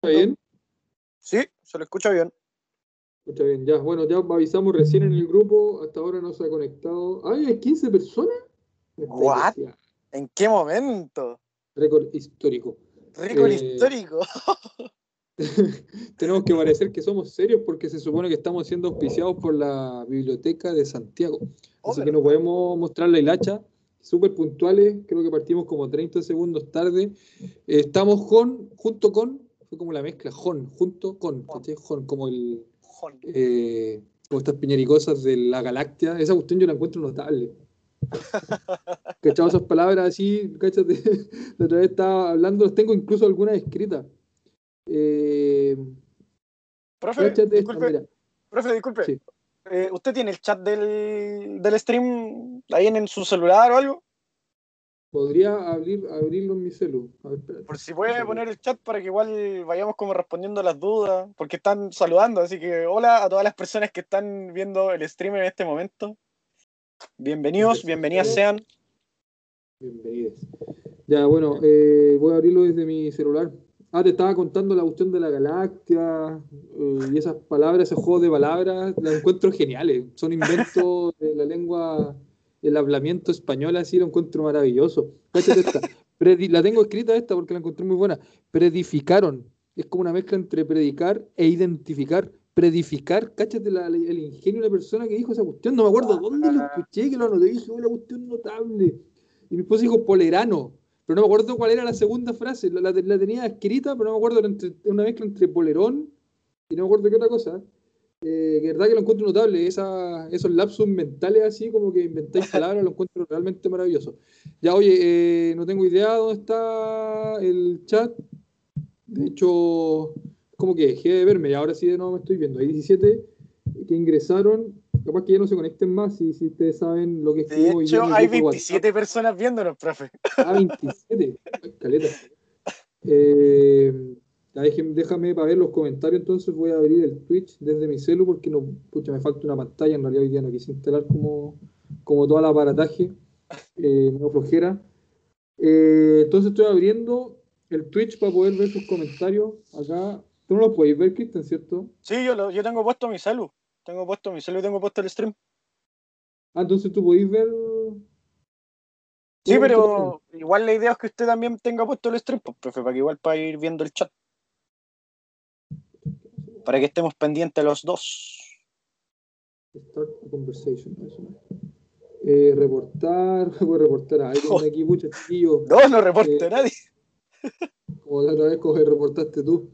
¿Está bien? Sí, se lo escucha bien. Escucha bien, ya. Bueno, ya avisamos recién en el grupo. Hasta ahora no se ha conectado. ¡Ay, hay 15 personas! ¿What? ¿En qué momento? Récord histórico. Récord eh, histórico. tenemos que parecer que somos serios porque se supone que estamos siendo auspiciados por la Biblioteca de Santiago. Oh, Así que no podemos mostrar la hilacha. Súper puntuales, creo que partimos como 30 segundos tarde. estamos con, junto con, fue como la mezcla, Jon, junto con, Jon, como el. Eh, como estas piñericosas de la galaxia. Esa cuestión yo la encuentro notable. ¿Cachado esas palabras así? ¿Cachate? La otra vez estaba hablando, tengo incluso algunas escritas. Eh, profe, disculpe, profe, disculpe. Eh, ¿Usted tiene el chat del, del stream ahí en, su celular o algo? Podría abrir, abrirlo en mi celular. Por si puede poner el chat para que igual vayamos como respondiendo las dudas, porque están saludando, así que hola a todas las personas que están viendo el stream en este momento. Bienvenidos, bienvenidas sean. Bienvenidos. Ya, bueno, eh, voy a abrirlo desde mi celular. Ah, te estaba contando la cuestión de la galaxia eh, y esas palabras, ese juego de palabras, las encuentro geniales. Son inventos de la lengua, el hablamiento español, así lo encuentro maravilloso. Esta. la tengo escrita esta porque la encontré muy buena. Predificaron. Es como una mezcla entre predicar e identificar. Predificar, cáchate el ingenio de la persona que dijo esa cuestión. No me acuerdo dónde lo escuché, que lo anoté, dije, una cuestión notable. Y mi esposo dijo polerano pero no me acuerdo cuál era la segunda frase. La, tenía escrita, pero no me acuerdo, era una mezcla entre polerón y no me acuerdo qué otra cosa. Eh, que verdad que lo encuentro notable, esa, esos lapsus mentales así, como que inventáis palabras, lo encuentro realmente maravilloso. Ya, oye, eh, no tengo idea dónde está el chat. De hecho, como que dejé de verme y ahora sí de nuevo me estoy viendo. Hay 17 que ingresaron Capaz que ya no se conecten más si, si ustedes saben lo que es. De hecho, hay 27 personas viéndonos, profe. Ah, 27. Caleta. Eh, déjame para ver los comentarios, entonces voy a abrir el Twitch desde mi celu porque no, pucha, me falta una pantalla, en realidad hoy día no quise instalar como, como todo el aparataje, eh, me flojera. Eh, entonces estoy abriendo el Twitch para poder ver sus comentarios acá. Tú no los podéis ver, Cristian, ¿cierto? Sí, yo, yo tengo puesto mi celu. Tengo puesto mi celular y tengo puesto el stream. Ah, entonces tú podéis ver. Sí, pero igual la idea es que usted también tenga puesto el stream, pues, profe, para que igual para ir viendo el chat. Para que estemos pendientes los dos. Start a conversation. Eh, reportar, voy a reportar a alguien aquí, muchos chiquillos. No, no reporte a nadie. Como la otra vez coge, reportaste tú.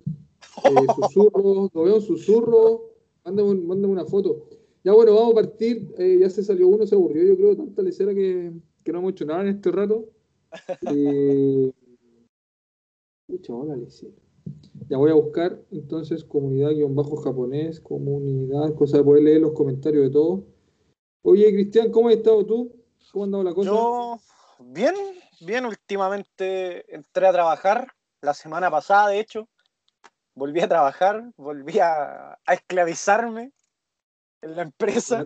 Eh, susurro, no veo susurro. Mándame, una foto. Ya bueno, vamos a partir. Eh, ya se salió uno, se aburrió, yo creo, tanta lecera que, que no hemos hecho nada en este rato. Eh, hola lecera. Ya voy a buscar entonces comunidad-japonés, comunidad, cosa de poder leer los comentarios de todos. Oye, Cristian, ¿cómo has estado tú? ¿Cómo ha andado la cosa? Yo, bien, bien, últimamente entré a trabajar la semana pasada, de hecho volví a trabajar, volví a, esclavizarme en la empresa.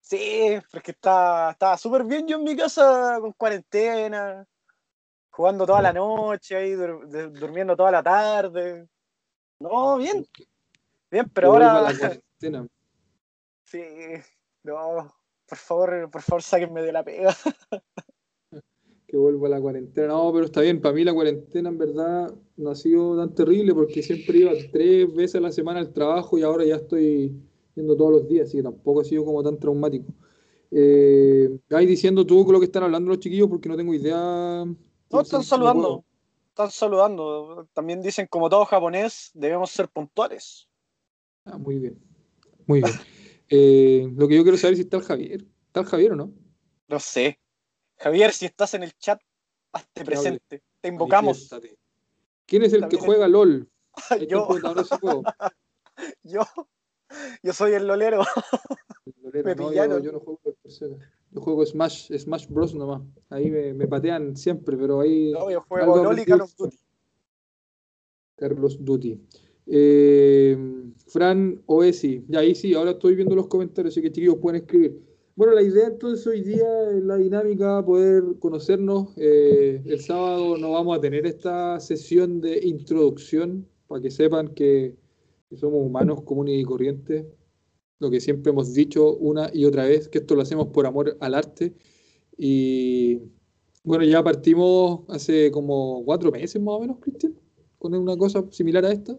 Sí, porque estaba súper bien yo en mi casa con cuarentena, jugando toda la noche ahí, durmiendo toda la tarde. No, bien. Bien, pero ahora. Sí, no, por favor, por favor, sáquenme de la pega. que vuelva a la cuarentena. No, pero está bien, para mí la cuarentena en verdad no ha sido tan terrible porque siempre iba tres veces a la semana al trabajo y ahora ya estoy yendo todos los días, así que tampoco ha sido como tan traumático. Eh, ahí diciendo tú con lo que están hablando los chiquillos porque no tengo idea. No, están saludando. están saludando. También dicen, como todo japonés, debemos ser puntuales. Ah, muy bien. Muy bien. Eh, lo que yo quiero saber es si está el Javier. ¿Está el Javier o no? No sé. Javier, si estás en el chat, hazte presente. Te invocamos. ¿Quién es el que juega LOL? yo. yo. Yo soy el lolero. El lolero yo, no juego Yo juego Smash, Smash Bros nomás. Ahí me, patean siempre, pero ahí. No, yo juego LOL y Carlos Duty. Carlos Duty. Eh, Fran Oesi. Ya ahí sí, ahora estoy viendo los comentarios, así que chiquillos pueden escribir. Bueno, la idea entonces hoy día es la dinámica, poder conocernos. Eh, el sábado no vamos a tener esta sesión de introducción para que sepan que, que somos humanos comunes y corrientes. Lo que siempre hemos dicho una y otra vez, que esto lo hacemos por amor al arte. Y bueno, ya partimos hace como cuatro meses más o menos, Cristian, con una cosa similar a esta.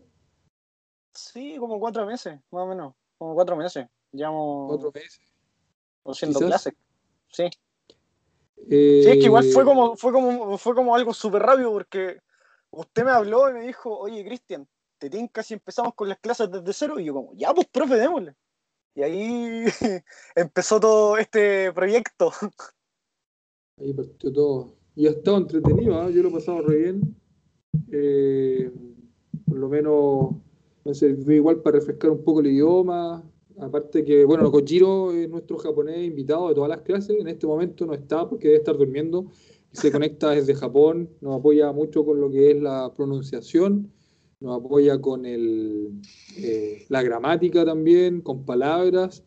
Sí, como cuatro meses, más o menos. Como cuatro meses. Llevamos Cuatro meses. haciendo quizás. clases. Sí. Eh, Sí, es que igual fue como, fue como, fue como algo súper rápido porque usted me habló y me dijo, oye, Cristian, ¿te tinca si empezamos con las clases desde cero? Y yo como, ya, pues, profe, démosle. Y ahí empezó todo este proyecto. Ahí partió todo. Y ha estado entretenido, ¿ah? yo lo he pasado re bien. Eh, por lo menos me sirvió igual para refrescar un poco el idioma. Aparte que, bueno, Kojiro es nuestro japonés invitado de todas las clases. En este momento no está porque debe estar durmiendo. Se conecta desde Japón. Nos apoya mucho con lo que es la pronunciación. Nos apoya con el, eh, la gramática también, con palabras.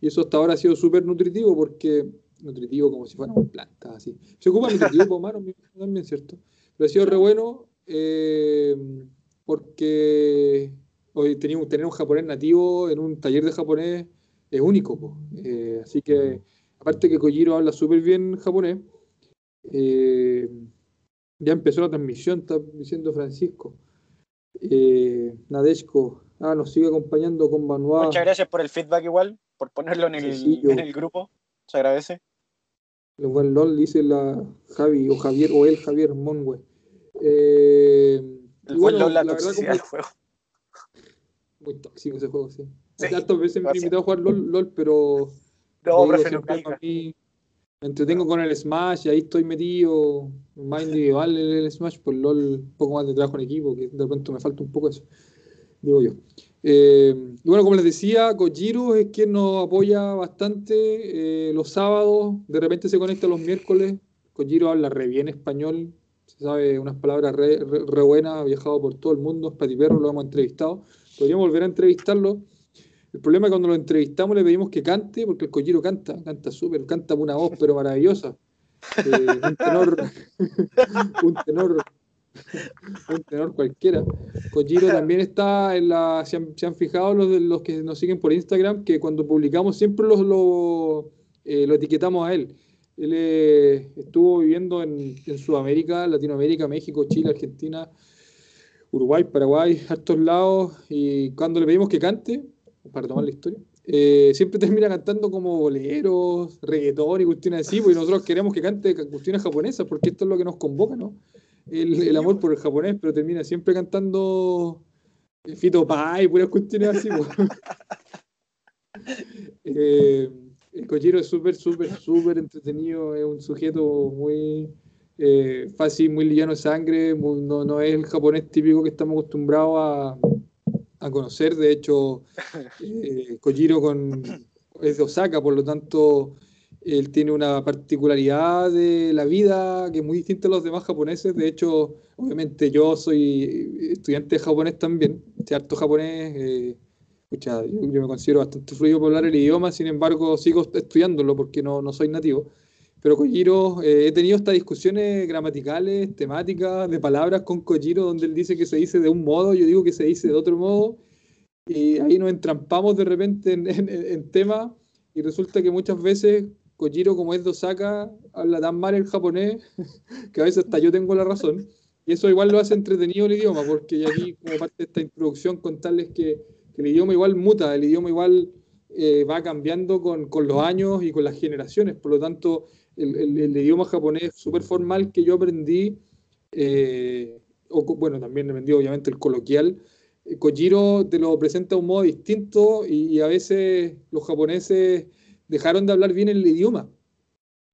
Y eso hasta ahora ha sido súper nutritivo porque nutritivo como si fuéramos plantas, así. Se ocupa nutritivo humanos también, ¿cierto? Pero ha sido re bueno eh, porque hoy teníamos tener un japonés nativo en un taller de japonés es único. Eh, así que aparte que Kojiro habla súper bien japonés, eh, ya empezó la transmisión, está diciendo Francisco. Eh, Nadeshko, ah, nos sigue acompañando con Manuel. Muchas gracias por el feedback igual, por ponerlo en el, Sí, en el grupo. Se agradece. El buen LOL dice la Javi o Javier o el Javier Monwe. Eh, El buen bueno, LOL, la, la toxicidad del juego. muy tóxico ese juego, sí. Sí, Tantas veces me he invitado a jugar LOL, LOL pero No, no a mí me entretengo con el Smash y ahí estoy metido más individual en el Smash, por LOL un poco más de trabajo en equipo, que de repente me falta un poco eso, digo yo. Eh, y bueno, como les decía, Kojiro es quien nos apoya bastante eh, los sábados, de repente se conecta los miércoles. Kojiro habla re bien español, se sabe unas palabras re, re- re buenas, ha viajado por todo el mundo, es patiperro, lo hemos entrevistado. Podríamos volver a entrevistarlo. El problema es que cuando lo entrevistamos le pedimos que cante, porque el Kojiro canta, canta súper, canta una voz pero maravillosa. Eh, un tenor, un tenor, un tenor cualquiera. Kojiro también está en la. Se han, se han fijado los, los que nos siguen por Instagram que cuando publicamos siempre los, lo, eh, lo etiquetamos a él. Él eh, estuvo viviendo en, en Sudamérica, Latinoamérica, México, Chile, Argentina, Uruguay, Paraguay, hartos lados. Y cuando le pedimos que cante, para tomar la historia, eh, siempre termina cantando como boleros, reggaetón y cuestiones así, porque nosotros queremos que cante ca- cuestiones japonesas, porque esto es lo que nos convoca, ¿no? El, el amor por el japonés, pero termina siempre cantando eh, Fito Pai, puras cuestiones así. pues. Eh, el Kojiro es súper, súper, súper entretenido, es un sujeto muy eh, fácil, muy liviano de sangre, muy- no, no es el japonés típico que estamos acostumbrados a, a conocer. De hecho, eh, Kojiro con, es de Osaka, por lo tanto, él tiene una particularidad de la vida que es muy distinta a los demás japoneses. De hecho, obviamente yo soy estudiante de japonés también, sé harto japonés. eh, pucha, yo, yo me considero bastante fluido para hablar el idioma, sin embargo, sigo estudiándolo porque no, no soy nativo. Pero Kojiro, eh, he tenido estas discusiones gramaticales, temáticas, de palabras con Kojiro, donde él dice que se dice de un modo, yo digo que se dice de otro modo, y ahí nos entrampamos de repente en, en, en temas, y resulta que muchas veces Kojiro, como es de Osaka, habla tan mal el japonés, que a veces hasta yo tengo la razón, y eso igual lo hace entretenido el idioma, porque aquí, como parte de esta introducción, contarles que, que el idioma igual muta, el idioma igual eh, va cambiando con, con los años y con las generaciones, por lo tanto, el, el- el idioma japonés súper formal que yo aprendí, eh, o, bueno, también aprendí obviamente el coloquial, eh, Kojiro te lo presenta de un modo distinto y, y a veces los japoneses dejaron de hablar bien el idioma.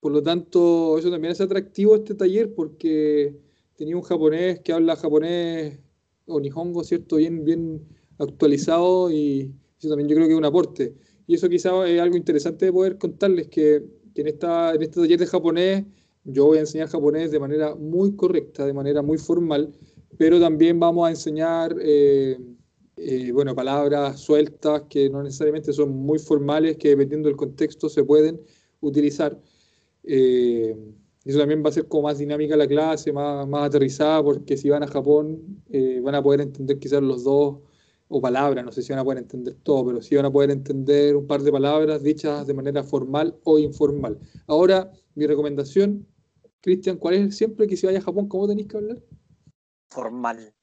Por lo tanto, eso también es atractivo este taller porque tenía un japonés que habla japonés o nihongo, ¿cierto? Bien, bien actualizado y eso también yo creo que es un aporte. Y eso quizá es algo interesante de poder contarles que, que en, en este taller de japonés yo voy a enseñar japonés de manera muy correcta, de manera muy formal, pero también vamos a enseñar, eh, eh, bueno, palabras sueltas que no necesariamente son muy formales, que dependiendo del contexto se pueden utilizar. Eh, eso también va a ser como más dinámica la clase, más, más aterrizada, porque si van a Japón van a poder entender quizás los dos, o palabras, no sé si van a poder entender todo, pero sí van a poder entender un par de palabras dichas de manera formal o informal. Ahora, mi recomendación, Cristian, ¿cuál es siempre que si vaya a Japón, cómo tenéis que hablar? Formal.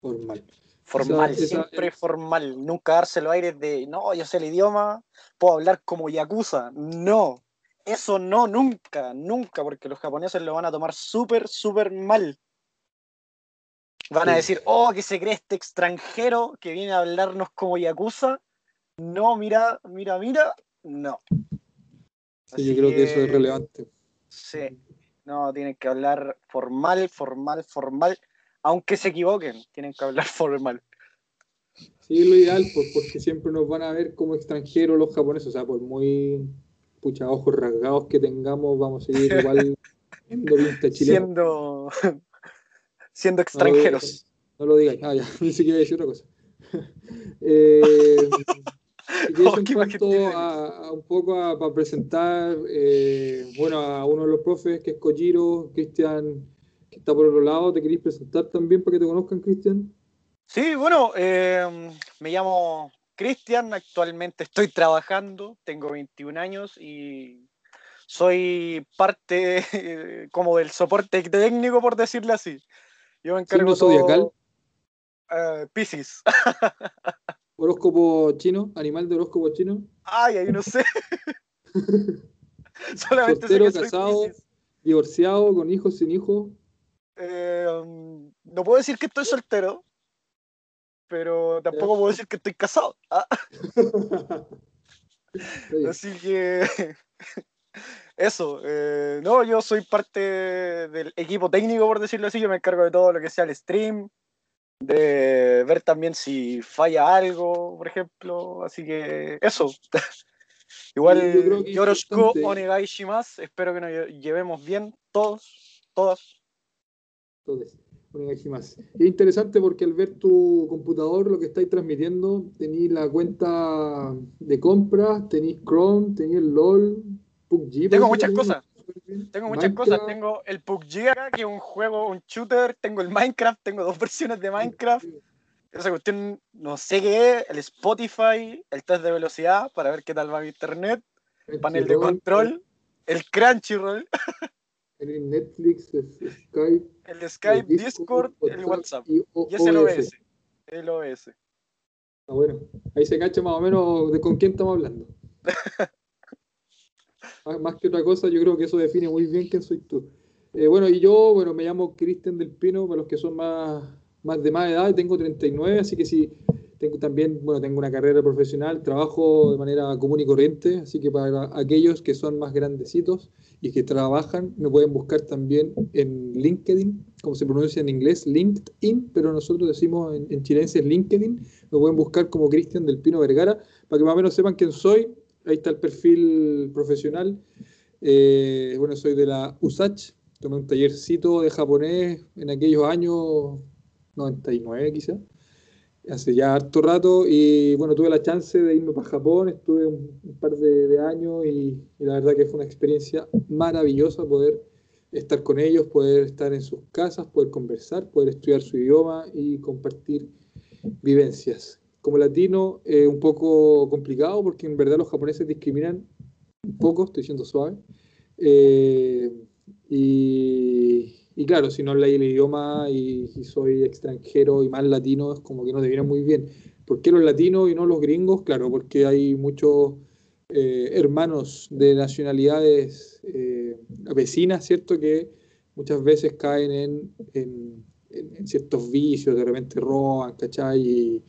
Formal. Formal, siempre formal. Nunca darse los aires de, no, yo sé el idioma, puedo hablar como yakuza. No, eso no, nunca, nunca, porque los japoneses lo van a tomar súper, súper mal. Van a decir, oh, que se cree este extranjero que viene a hablarnos como Yakuza. No, mira, mira, mira, no. Sí, yo creo que, eso es relevante. Sí, no, tienen que hablar formal, formal, formal, aunque se equivoquen, tienen que hablar formal. Sí, lo ideal, pues, porque siempre nos van a ver como extranjeros los japoneses, o sea, por muy pucha, ojos rasgados que tengamos, vamos a seguir igual siendo Siendo, extranjeros. No lo, digáis, ah, ya, ni siquiera decir otra cosa. eh, oh, a, un poco para presentar eh, bueno, a uno de los profes que es Kojiro, Cristian, que está por otro lado. ¿Te queréis presentar también para que te conozcan, Cristian? Sí, bueno, eh, me llamo Cristian, actualmente estoy trabajando, tengo 21 años y soy parte como del soporte técnico, por decirlo así. Yo me encargo todo... zodiacal? Uh, Pisces. ¿Horóscopo chino? ¿Animal de horóscopo chino? Ay, ahí no sé. Solamente Soltero, casado, divorciado, con hijos, sin hijos. Eh, um, no puedo decir que estoy soltero, pero tampoco puedo decir que estoy casado. ¿ah? Así que eso, eh, no, yo soy parte del equipo técnico, por decirlo así, yo me encargo de todo lo que sea el stream, de ver también si falla algo, por ejemplo, así que eso. Igual, Yoroshiku Onegai Shimasu, espero que nos llevemos bien todos, todas. Todos. Es interesante porque al ver tu computador, lo que estáis transmitiendo, tenéis la cuenta de compras, tenéis Chrome, tenéis LOL, PUBG. Tengo muchas cosas. Tengo muchas cosas. Tengo el PUBG acá, que es un juego, un shooter. Tengo el Minecraft, tengo dos versiones de Minecraft. Esa cuestión, no sé qué es, el Spotify, el test de velocidad para ver qué tal va mi internet, el panel de control, el Crunchyroll. el Netflix, Skype. El Skype, Discord, el WhatsApp. Y, y es el OS. El. Ah, bueno, ahí se cacha más o menos de con quién estamos hablando. más que otra cosa, yo creo que eso define muy bien quién soy tú. Eh, bueno, y yo, bueno, me llamo Cristian del Pino, para los que son más, más de más edad, tengo 39, así que sí, tengo también, bueno, tengo una carrera profesional, trabajo de manera común y corriente, así que para aquellos que son más grandecitos y que trabajan, me pueden buscar también en LinkedIn, como se pronuncia en inglés, LinkedIn, pero nosotros decimos en, en chilense LinkedIn, me pueden buscar como Cristian del Pino Vergara, para que más o menos sepan quién soy, ahí está el perfil profesional, eh, bueno, soy de la USACH, tomé un tallercito de japonés en aquellos años 99 quizás, hace ya harto rato y bueno, tuve la chance de irme para Japón, estuve un, par de, años y, la verdad que fue una experiencia maravillosa poder estar con ellos, poder estar en sus casas, poder conversar, poder estudiar su idioma y compartir vivencias. Como latino es un poco complicado porque en verdad los japoneses discriminan un poco, estoy siendo suave. Eh, y, claro, si no habláis el idioma y, soy extranjero y más latino, es como que no te viene muy bien. ¿Por qué los latinos y no los gringos? Claro, porque hay muchos eh, hermanos de nacionalidades eh, vecinas, ¿cierto? Que muchas veces caen en, en, ciertos vicios, de repente roban, ¿cachai? Y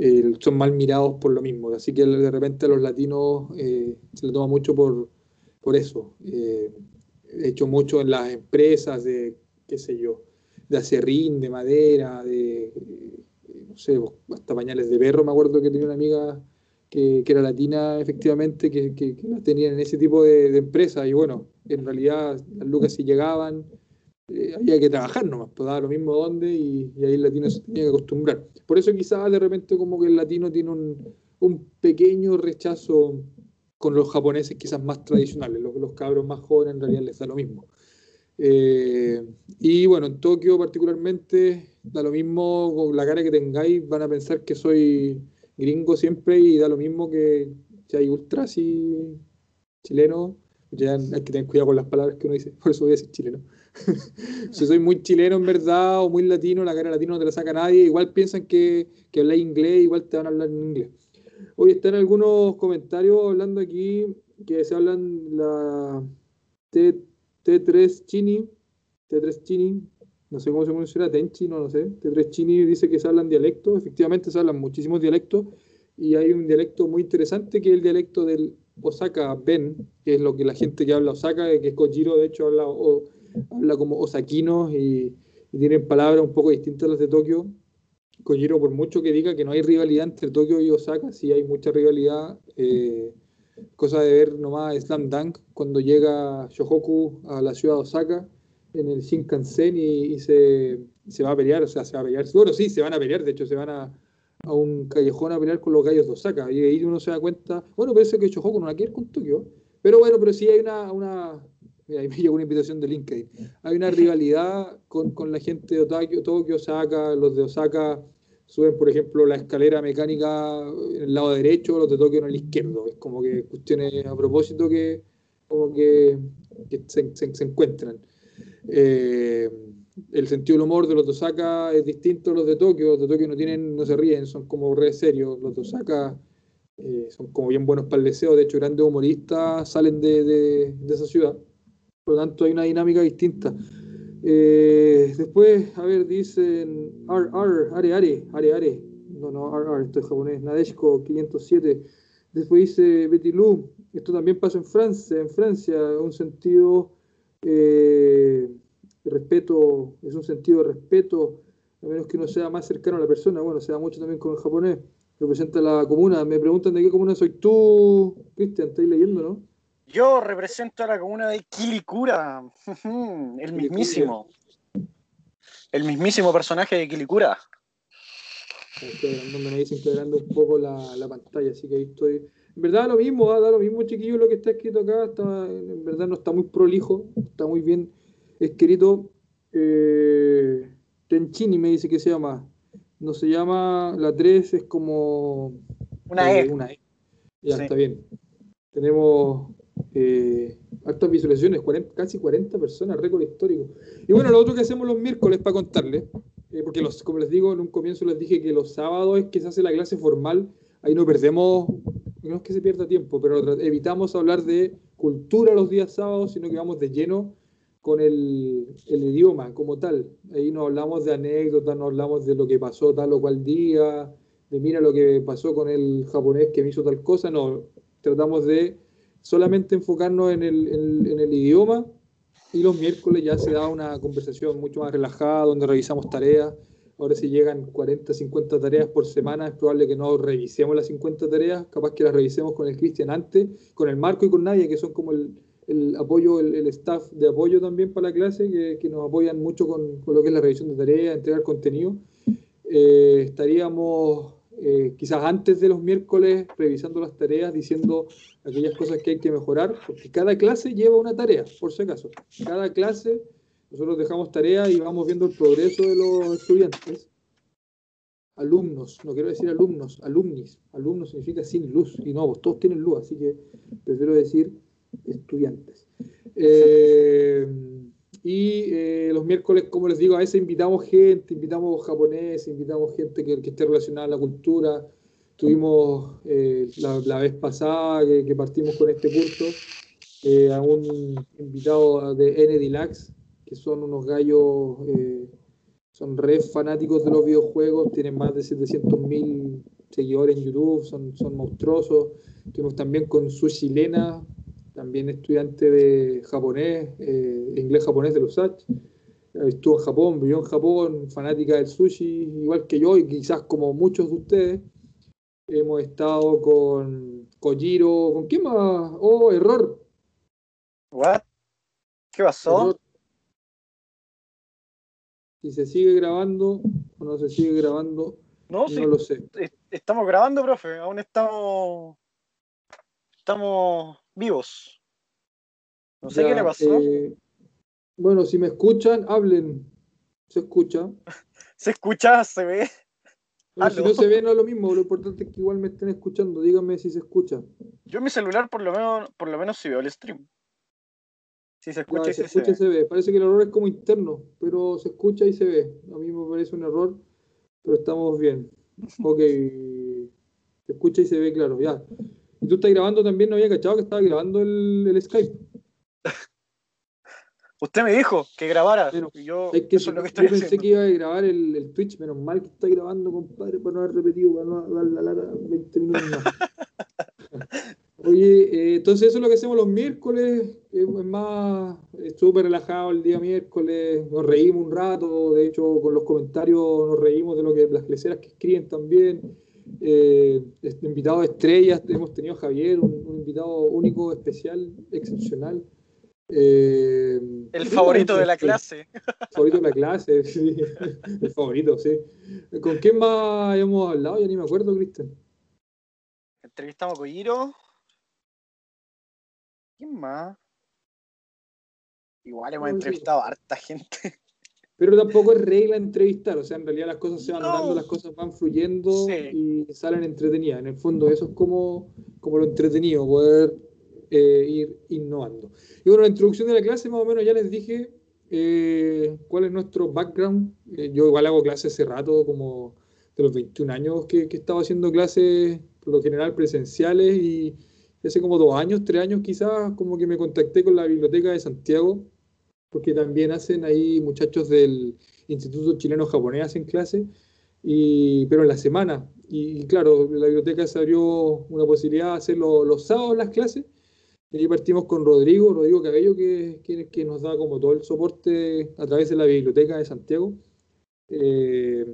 eh, son mal mirados por lo mismo. Así que de repente a los latinos se le toma mucho por, por eso. He hecho mucho en las empresas de, qué sé yo, de acerrín, de madera, de, no sé, hasta pañales de perro, me acuerdo que tenía una amiga que, era latina, efectivamente, que, que, que tenían en ese tipo de, empresas, y bueno, en realidad las lucas si llegaban, eh, había que trabajar nomás, pues daba lo mismo dónde, y, ahí el latino se tenía que acostumbrar. Por eso quizás de repente como que el latino tiene un, un pequeño rechazo con los japoneses quizás más tradicionales. Los, los cabros más jóvenes en realidad les da lo mismo. Eh, y bueno, en Tokio particularmente, da lo mismo con la cara que tengáis, van a pensar que soy gringo siempre y da lo mismo que si hay ultras y chileno. Ya hay que tener cuidado con las palabras que uno dice, por eso voy a decir chileno. si soy muy chileno en verdad o muy latino, la cara latino no te la saca nadie. Igual piensan que, que habláis inglés, igual te van a hablar en inglés. Hoy están algunos comentarios hablando aquí que se hablan la T, T3 Chini, T3 Chini, no sé cómo se pronuncia, Tenchi, no lo sé. T3 Chini dice que se hablan dialectos, efectivamente se hablan muchísimos dialectos y hay un dialecto muy interesante que es el dialecto del Osaka Ben, que es lo que la gente que habla Osaka, que es Kojiro, de hecho habla, habla como osaquinos y, y tienen palabras un poco distintas a las de Tokio. Kojiro, por mucho que diga que no hay rivalidad entre Tokio y Osaka, sí hay mucha rivalidad. Eh, cosa de ver nomás Slam Dunk cuando llega Shohoku a la ciudad de Osaka en el Shinkansen y, y se, se, va a pelear, o sea, se va a pelear. Bueno, sí, se van a pelear, de hecho, se van a, a un callejón a pelear con los gallos de Osaka. Y ahí uno se da cuenta, bueno, parece que Shohoku no la quiere con Tokio, pero bueno, pero sí hay una, una ahí me llegó una invitación de LinkedIn. Hay una rivalidad con, con la gente de Tokio, Tokio, Osaka, los de Osaka suben, por ejemplo, la escalera mecánica en el lado derecho, los de Tokio en el izquierdo. Es como que cuestiones a propósito que, como que, que se, se, se, encuentran. Eh, el sentido del humor de los de Osaka es distinto a los de Tokio. Los de Tokio no tienen, no se ríen, son como re serios. Los de Osaka eh, son como bien buenos para el deseo. De hecho, grandes humoristas salen de, de, de esa ciudad. Por lo tanto, hay una dinámica distinta. Eh, después, a ver, dicen ar, ar, are, are, are, are. No, no, ar, ar, esto es japonés. Nadeshko 507. Después dice Betty Lu. Esto también pasa en Francia, en Francia, un sentido eh, respeto, es un sentido de respeto, a menos que uno sea más cercano a la persona. Bueno, se da mucho también con el japonés. Representa la comuna. Me preguntan de qué comuna soy tú, Cristian, estáis leyendo, ¿no? Yo represento a la comuna de Quilicura, el mismísimo. El mismísimo personaje de Quilicura. Me dicen que un poco la, la, pantalla, así que ahí estoy. En verdad lo mismo, da lo mismo chiquillo lo que está escrito acá, está, en verdad no está muy prolijo, está muy bien escrito. Eh, Tenchini me dice que se llama, no se llama, la 3 es como... Una E. Una e. Ya, sí. está bien. Tenemos eh, hartas visualizaciones, 40, casi 40 personas, récord histórico. Y bueno, lo otro que hacemos los miércoles para contarles, eh, porque los, como les digo, en un comienzo les dije que los sábados es que se hace la clase formal, ahí no perdemos, no es que se pierda tiempo, pero evitamos hablar de cultura los días sábados, sino que vamos de lleno con el, el idioma como tal. Ahí no hablamos de anécdotas, no hablamos de lo que pasó tal o cual día, de mira lo que pasó con el japonés que me hizo tal cosa, no, tratamos de solamente enfocarnos en el, en, el, idioma y los miércoles ya se da una conversación mucho más relajada donde revisamos tareas. Ahora si llegan 40, 50 tareas por semana, es probable que no revisemos las 50 tareas, capaz que las revisemos con el Cristian antes, con el Marco y con Nadia, que son como el, el apoyo, el, el, staff de apoyo también para la clase, que, que nos apoyan mucho con, con, lo que es la revisión de tareas, entregar contenido. Eh, estaríamos eh, quizás antes de los miércoles revisando las tareas, diciendo aquellas cosas que hay que mejorar, porque cada clase lleva una tarea, por si acaso. Cada clase nosotros dejamos tareas y vamos viendo el progreso de los estudiantes. Alumnos, no quiero decir alumnos, alumnis. Alumnos significa sin luz, y no, todos tienen luz, así que prefiero decir estudiantes. Eh, y eh, los miércoles, como les digo, a veces invitamos gente, invitamos japoneses, invitamos gente que, que esté relacionada a la cultura. Tuvimos eh, la, la, vez pasada que, que, partimos con este curso eh, a un invitado de N Deluxe, que son unos gallos, eh, son re fanáticos de los videojuegos, tienen más de 700 mil seguidores en YouTube, son, son monstruosos. Tuvimos también con su chilena, también estudiante de japonés, eh, inglés japonés de los USACH. Estuvo en Japón, vivió en Japón, fanática del sushi, igual que yo, y quizás como muchos de ustedes. Hemos estado con Kojiro, ¿con quién más? Oh, error. What? ¿Qué pasó? Error. Si se sigue grabando o no se sigue grabando, no, no sí. lo sé. Estamos grabando, profe, aún estamos estamos vivos. No sé qué le pasó. Eh, bueno, si me escuchan, hablen. Se escucha. se escucha, se ve. si no se ve, no es lo mismo. Lo importante es que igual me estén escuchando. Díganme si se escucha. Yo en mi celular, por lo menos, por lo menos sí veo el stream. Si se escucha, y se, escucha se, ve. Parece que el error es como interno, pero se escucha y se ve. A mí me parece un error, pero estamos bien. Ok. se escucha y se ve, claro, ya. ¿Y tú estás grabando también? ¿No había cachado que estaba grabando el, el Skype? Usted me dijo que grabara. yo, pensé que iba a grabar el, el, Twitch. Menos mal que está grabando, compadre, para no haber repetido, para no dar la lata 20 minutos más. Oye, eh, entonces eso es lo que hacemos los miércoles. Es más, súper relajado el día miércoles. Nos reímos un rato. De hecho, con los comentarios nos reímos de lo que las leceras que escriben también. Eh, este, invitado de estrellas, hemos tenido a Javier, un, un invitado único, especial, excepcional. Eh, el favorito de la clase. favorito de la clase, sí. El favorito, sí. ¿Con quién más hemos hablado? Ya ni me acuerdo, Cristian. Entrevistamos a Coyiro. ¿Quién más? Igual hemos entrevistado a harta gente. Pero tampoco es regla entrevistar, o sea, en realidad las cosas se van dando, las cosas van fluyendo y salen entretenidas. En el fondo, eso es como, como lo entretenido, poder eh, ir innovando. Y bueno, la introducción de la clase, más o menos ya les dije eh, cuál es nuestro background. Eh, yo igual hago clases hace rato, como de los 21 años que, que he estado haciendo clases, por lo general presenciales, y hace como dos años, tres años quizás, como que me contacté con la Biblioteca de Santiago, porque también hacen ahí muchachos del Instituto Chileno Japonés hacen clases, y, pero en la semana. Y, claro, la biblioteca se abrió una posibilidad de hacer los sábados las clases, y ahí partimos con Rodrigo, Rodrigo Cabello, que, que, que, nos da como todo el soporte a través de la Biblioteca de Santiago. Eh,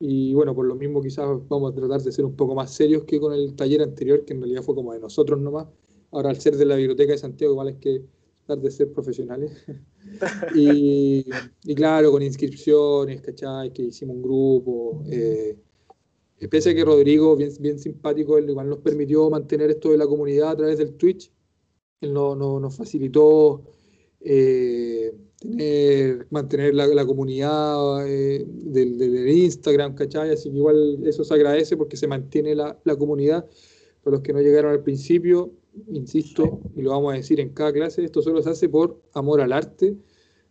y bueno, por lo mismo quizás vamos a tratar de ser un poco más serios que con el taller anterior, que en realidad fue como de nosotros nomás. Ahora al ser de la Biblioteca de Santiago, igual es que de ser profesionales. y, y, claro, con inscripciones, ¿cachai? Que hicimos un grupo. Eh, pese a que Rodrigo, bien, bien simpático, él igual nos permitió mantener esto de la comunidad a través del Twitch no, nos facilitó eh, mantener la, comunidad eh, del, Instagram, ¿cachai? Así que igual eso se agradece porque se mantiene la, comunidad. Para los que no llegaron al principio, insisto, y lo vamos a decir en cada clase, esto solo se hace por amor al arte.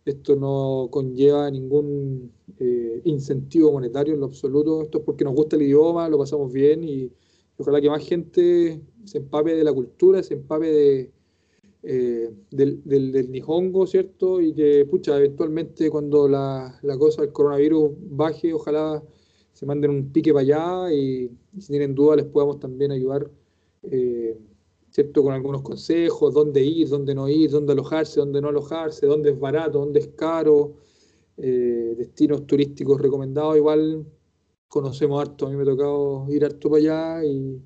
Esto no conlleva ningún eh, incentivo monetario en lo absoluto. Esto es porque nos gusta el idioma, lo pasamos bien y ojalá que más gente se empape de la cultura, se empape de, eh, del, del, Nihongo, ¿cierto? Y que, pucha, eventualmente cuando la, la, cosa del coronavirus baje, ojalá se manden un pique para allá y, si tienen dudas les podamos también ayudar, eh, ¿cierto? Con algunos consejos, dónde ir, dónde no ir, dónde alojarse, dónde no alojarse, dónde es barato, dónde es caro, eh, destinos turísticos recomendados, igual conocemos harto, a mí me ha tocado ir harto para allá y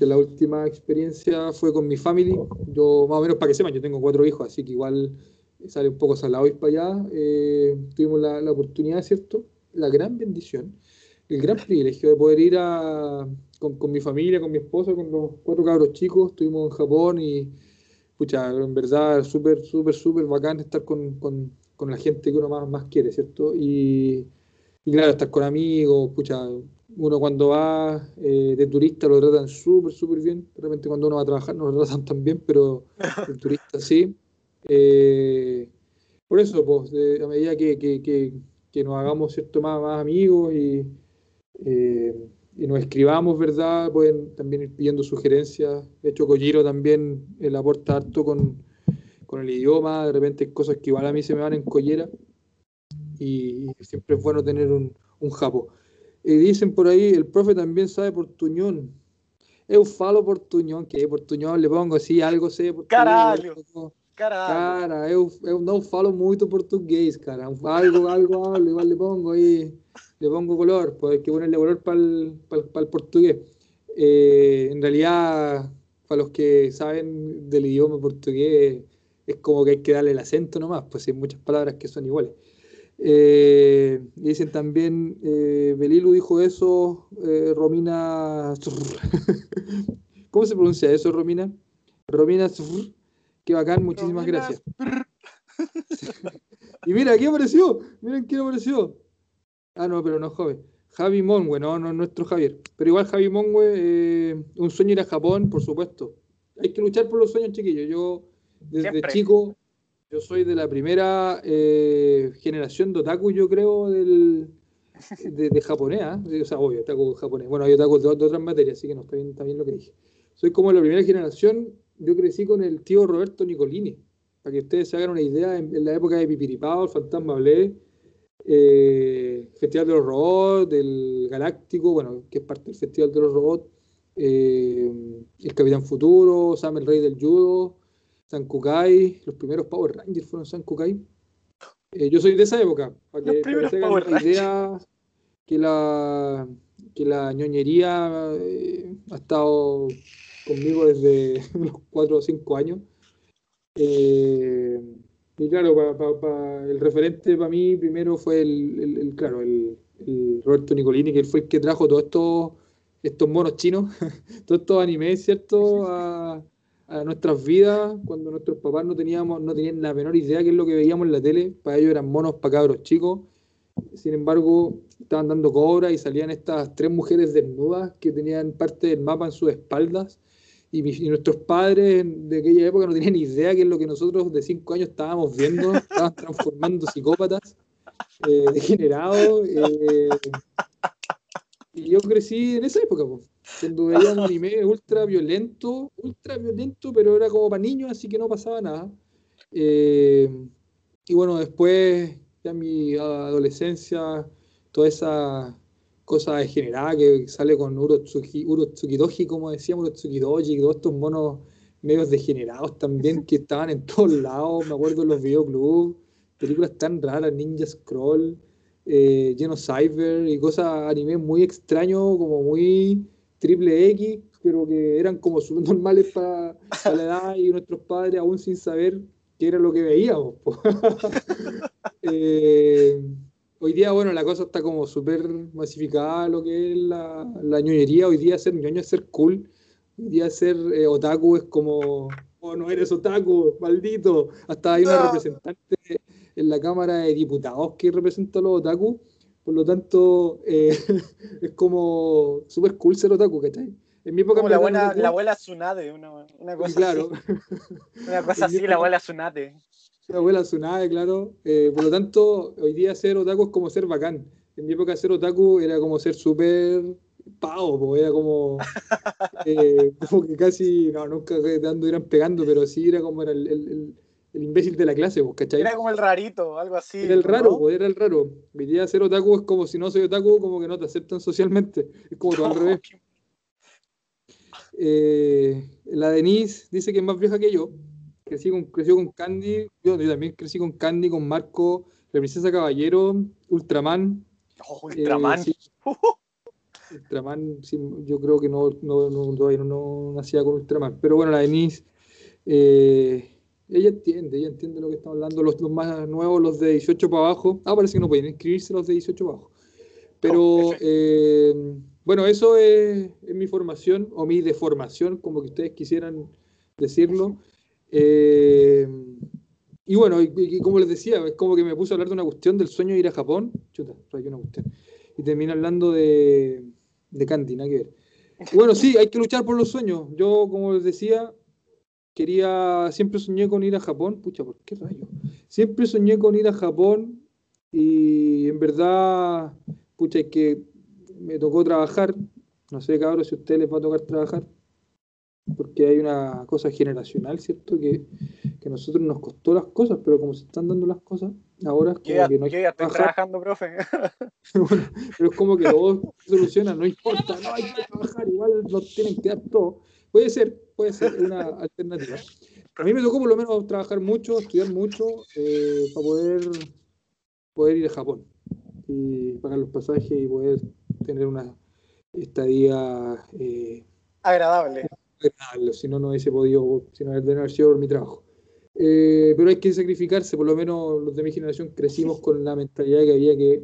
la última experiencia fue con mi family. Yo, más o menos para que sepan, yo tengo cuatro hijos, así que igual sale un poco salado ir para allá. Eh, tuvimos la, la, oportunidad, ¿cierto? La gran bendición, el gran privilegio de poder ir a, con, con, mi familia, con mi esposa, con los cuatro cabros chicos. Estuvimos en Japón y, pucha, en verdad, súper, súper, súper bacán estar con, con, con, la gente que uno más, más quiere, ¿cierto? Y, y claro, estar con amigos, pucha, uno cuando va eh, de turista lo tratan súper, súper bien. De repente cuando uno va a trabajar no lo tratan tan bien, pero el turista sí. Eh, por eso, pues, a medida que, que, que, nos hagamos cierto más, más amigos y, eh, y nos escribamos, ¿verdad? Pueden también ir pidiendo sugerencias. De hecho, Kojiro también él aporta harto con, con el idioma. De repente cosas que igual a mí se me van en collera. Y siempre es bueno tener un, un japo. Y dicen por ahí, el profe también sabe portuñón. Eu falo portuñón, que portuñón le pongo así, algo sé. Caralho! Caralho! Cara, eu, eu não falo muito português, cara. Algo, algo hablo, igual le pongo ahí, le pongo color, pues hay que ponerle color para el, portugués. Eh, en realidad, para los que saben del idioma portugués, es como que hay que darle el acento nomás, pues hay muchas palabras que son iguales. Eh, dicen también, eh, Belilu dijo eso, eh, Romina, ¿Cómo se pronuncia eso, Romina? Romina, qué bacán, muchísimas gracias. y mira, ¿qué apareció? Miren quién apareció. Ah, no, pero no joven. Javi Mongue, no, no nuestro Javier. Pero igual Javi Mongue, eh, un sueño ir a Japón, por supuesto. Hay que luchar por los sueños, chiquillos. Yo, desde chico, yo soy de la primera eh, generación de otaku, yo creo, del, de, japonés. ¿ah? O sea, obvio, otaku japonés. Bueno, hay otaku de, otras materias, así que no está bien, está bien lo que dije. Soy como la primera generación, yo crecí con el tío Roberto Nicolini. Para que ustedes se hagan una idea, en, la época de Pipiripao, el Fantasma Blé, eh, Festival de los Robots, del Galáctico, bueno, que es parte del Festival de los Robots, eh, el Capitán Futuro, Sam el Rey del Judo, San Kukai, los primeros Power Rangers fueron San Kukai. Eh, yo soy de esa época, para que, para que la idea que la, que la ñoñería eh, ha estado conmigo desde los 4 o 5 años. Eh, y claro, el referente para mí primero fue el, claro, el, Roberto Nicolini, que fue el que trajo todos estos, estos monos chinos, todos estos animes, ¿cierto? A, a nuestras vidas cuando nuestros papás no teníamos no tenían la menor idea qué es lo que veíamos en la tele. Para ellos eran monos para cabros chicos. Sin embargo, estaban dando cobra y salían estas tres mujeres desnudas que tenían parte del mapa en sus espaldas. Y, nuestros padres de aquella época no tenían ni idea qué es lo que nosotros de cinco años estábamos viendo. Estaban transformando psicópatas, eh, degenerados. Eh, y yo crecí en esa época, cuando veía un anime ultra violento, ultra violento, pero era como para niños, así que no pasaba nada. Eh, y bueno, después, ya en mi adolescencia, toda esa cosa degenerada que sale con Urotsuki, Urotsukidoji, como decíamos, Urotsukidoji, todos estos monos medios degenerados también que estaban en todos lados, me acuerdo en los videoclubs, películas tan raras, Ninja Scroll eh, y cosas anime muy extraños, como muy triple X, pero que eran como normales para, la edad y nuestros padres aún sin saber qué era lo que veíamos. eh, hoy día, bueno, la cosa está como súper masificada, lo que es la, la ñoñería. Hoy día ser ñoño es ser cool. Hoy día ser eh, otaku es como, oh, no eres otaku, maldito. Hasta hay una representante en la Cámara de Diputados que representa a los otaku. Por lo tanto, eh, es como súper cool ser otaku, ¿cachai? En mi época como la, buena, la abuela Tsunade, una, una cosa claro. así. Una cosa así, la abuela Tsunade. La abuela Tsunade, claro. Eh, por lo tanto, hoy día ser otaku es como ser bacán. En mi época ser otaku era como ser súper pavo, era como, eh, como que casi, no, nunca dando eran pegando, pero sí era como era el el imbécil de la clase, ¿cachai? Era como el rarito, algo así. Era el raro, pues, era el raro. Mi de ser otaku es como si no soy otaku, como que no te aceptan socialmente. Es como todo al revés. Eh, la Denise dice que es más vieja que yo. Crecí con, creció con Candy. Yo, también crecí con Candy, con Marco, la princesa Caballero, Ultraman. Oh, Ultraman. Eh, Ultraman, yo creo que no, no, no, todavía no, nacía con Ultraman. Pero bueno, la Denise. Eh, ella entiende, ella entiende lo que estamos hablando. Los, más nuevos, los de 18 para abajo. Ah, parece que no pueden inscribirse los de 18 para abajo. Pero eh, bueno, eso es, mi formación o mi deformación, como que ustedes quisieran decirlo. Eh, y bueno, y, como les decía, es como que me puse a hablar de una cuestión del sueño de ir a Japón. Chuta, una cuestión. Y termina hablando de, de Candy, nada que ver. bueno, sí, hay que luchar por los sueños. Yo, como les decía, quería, siempre soñé con ir a Japón, pucha, ¿por qué rayo? Siempre soñé con ir a Japón y en verdad, pucha, es que me tocó trabajar, no sé, cabrón, si a ustedes les va a tocar trabajar, porque hay una cosa generacional, ¿cierto? Que, que a nosotros nos costó las cosas, pero como se están dando las cosas, ahora es como que no yo ya estoy trabajando, profe. bueno, pero es como que todo soluciona, no importa, no hay que trabajar, igual nos tienen que dar todo. Puede ser, puede ser una alternativa. A mí me tocó por lo menos trabajar mucho, estudiar mucho eh, para poder, poder ir a Japón y pagar los pasajes y poder tener una estadía eh, agradable. Si no, no hubiese podido, si no haber sido por mi trabajo. Eh, pero hay que sacrificarse, por lo menos los de mi generación crecimos con la mentalidad de que había que,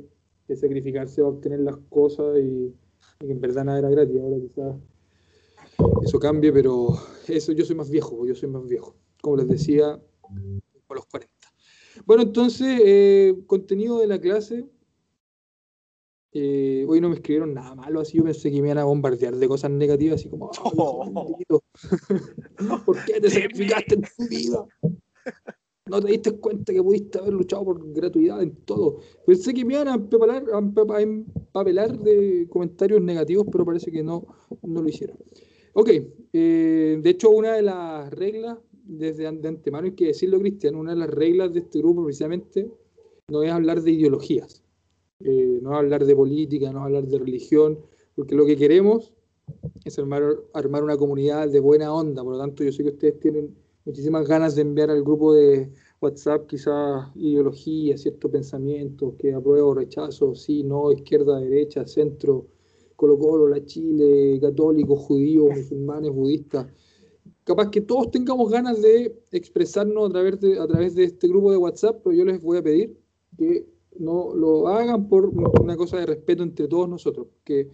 sacrificarse para obtener las cosas y, y, que en verdad nada era gratis. Ahora quizás eso cambie, pero eso yo soy más viejo, yo soy más viejo. Como les decía, por los 40. Bueno, entonces, eh, contenido de la clase. Eh, hoy no me escribieron nada malo, así yo pensé que me iban a bombardear de cosas negativas, así como, oh, ¿por qué te sacrificaste en tu vida? No te diste cuenta que pudiste haber luchado por gratuidad en todo. Pensé que me iban a empapelar, de comentarios negativos, pero parece que no, no lo hicieron. Ok, eh, de hecho, una de las reglas desde de antemano, hay que decirlo, Cristian, una de las reglas de este grupo precisamente no es hablar de ideologías, eh, no hablar de política, no hablar de religión, porque lo que queremos es armar, armar una comunidad de buena onda, por lo tanto yo sé que ustedes tienen muchísimas ganas de enviar al grupo de WhatsApp quizás ideología, ciertos pensamientos, que apruebo rechazo, sí, no, izquierda, derecha, centro, Colo Colo, la Chile, católicos, judíos, musulmanes, budistas. Capaz que todos tengamos ganas de expresarnos a través de, a través de este grupo de WhatsApp, pero yo les voy a pedir que no lo hagan por una cosa de respeto entre todos nosotros, que,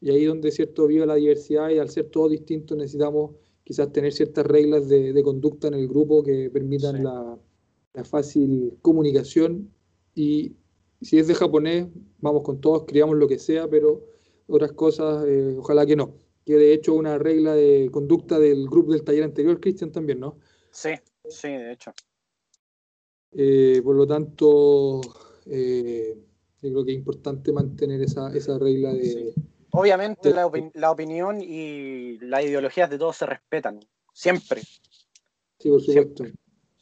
y ahí donde cierto vive la diversidad y al ser todos distintos necesitamos quizás tener ciertas reglas de, conducta en el grupo que permitan la, fácil comunicación y si es de japonés, vamos con todos, criamos lo que sea, pero otras cosas, eh, ojalá que no. Que de hecho una regla de conducta del grupo del taller anterior, Cristian, también, ¿no? Sí, sí, de hecho. Eh, por lo tanto, eh, yo creo que es importante mantener esa, regla de... Obviamente la, opinión y las ideologías de todos se respetan, siempre. Sí, por supuesto.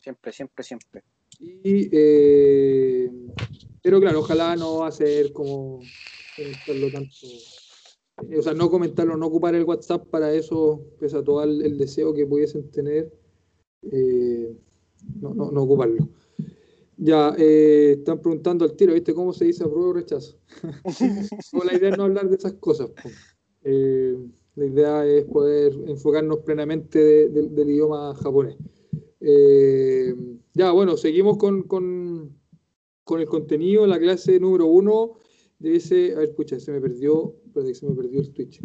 Siempre, siempre, siempre. Y, eh, pero claro, ojalá no va a ser como tanto. Eh, o sea, no comentarlo, no ocupar el WhatsApp para eso, pese a todo el, deseo que pudiesen tener, eh, no, no, no ocuparlo. Ya, eh, están preguntando al tiro, ¿viste cómo se dice apruebo o rechazo? la idea es no hablar de esas cosas. Eh, la idea es poder enfocarnos plenamente del idioma japonés. Eh, ya, bueno, seguimos con, con, con, el contenido. La clase número uno ser. A ver, escucha, se me perdió. Se me perdió el Twitch.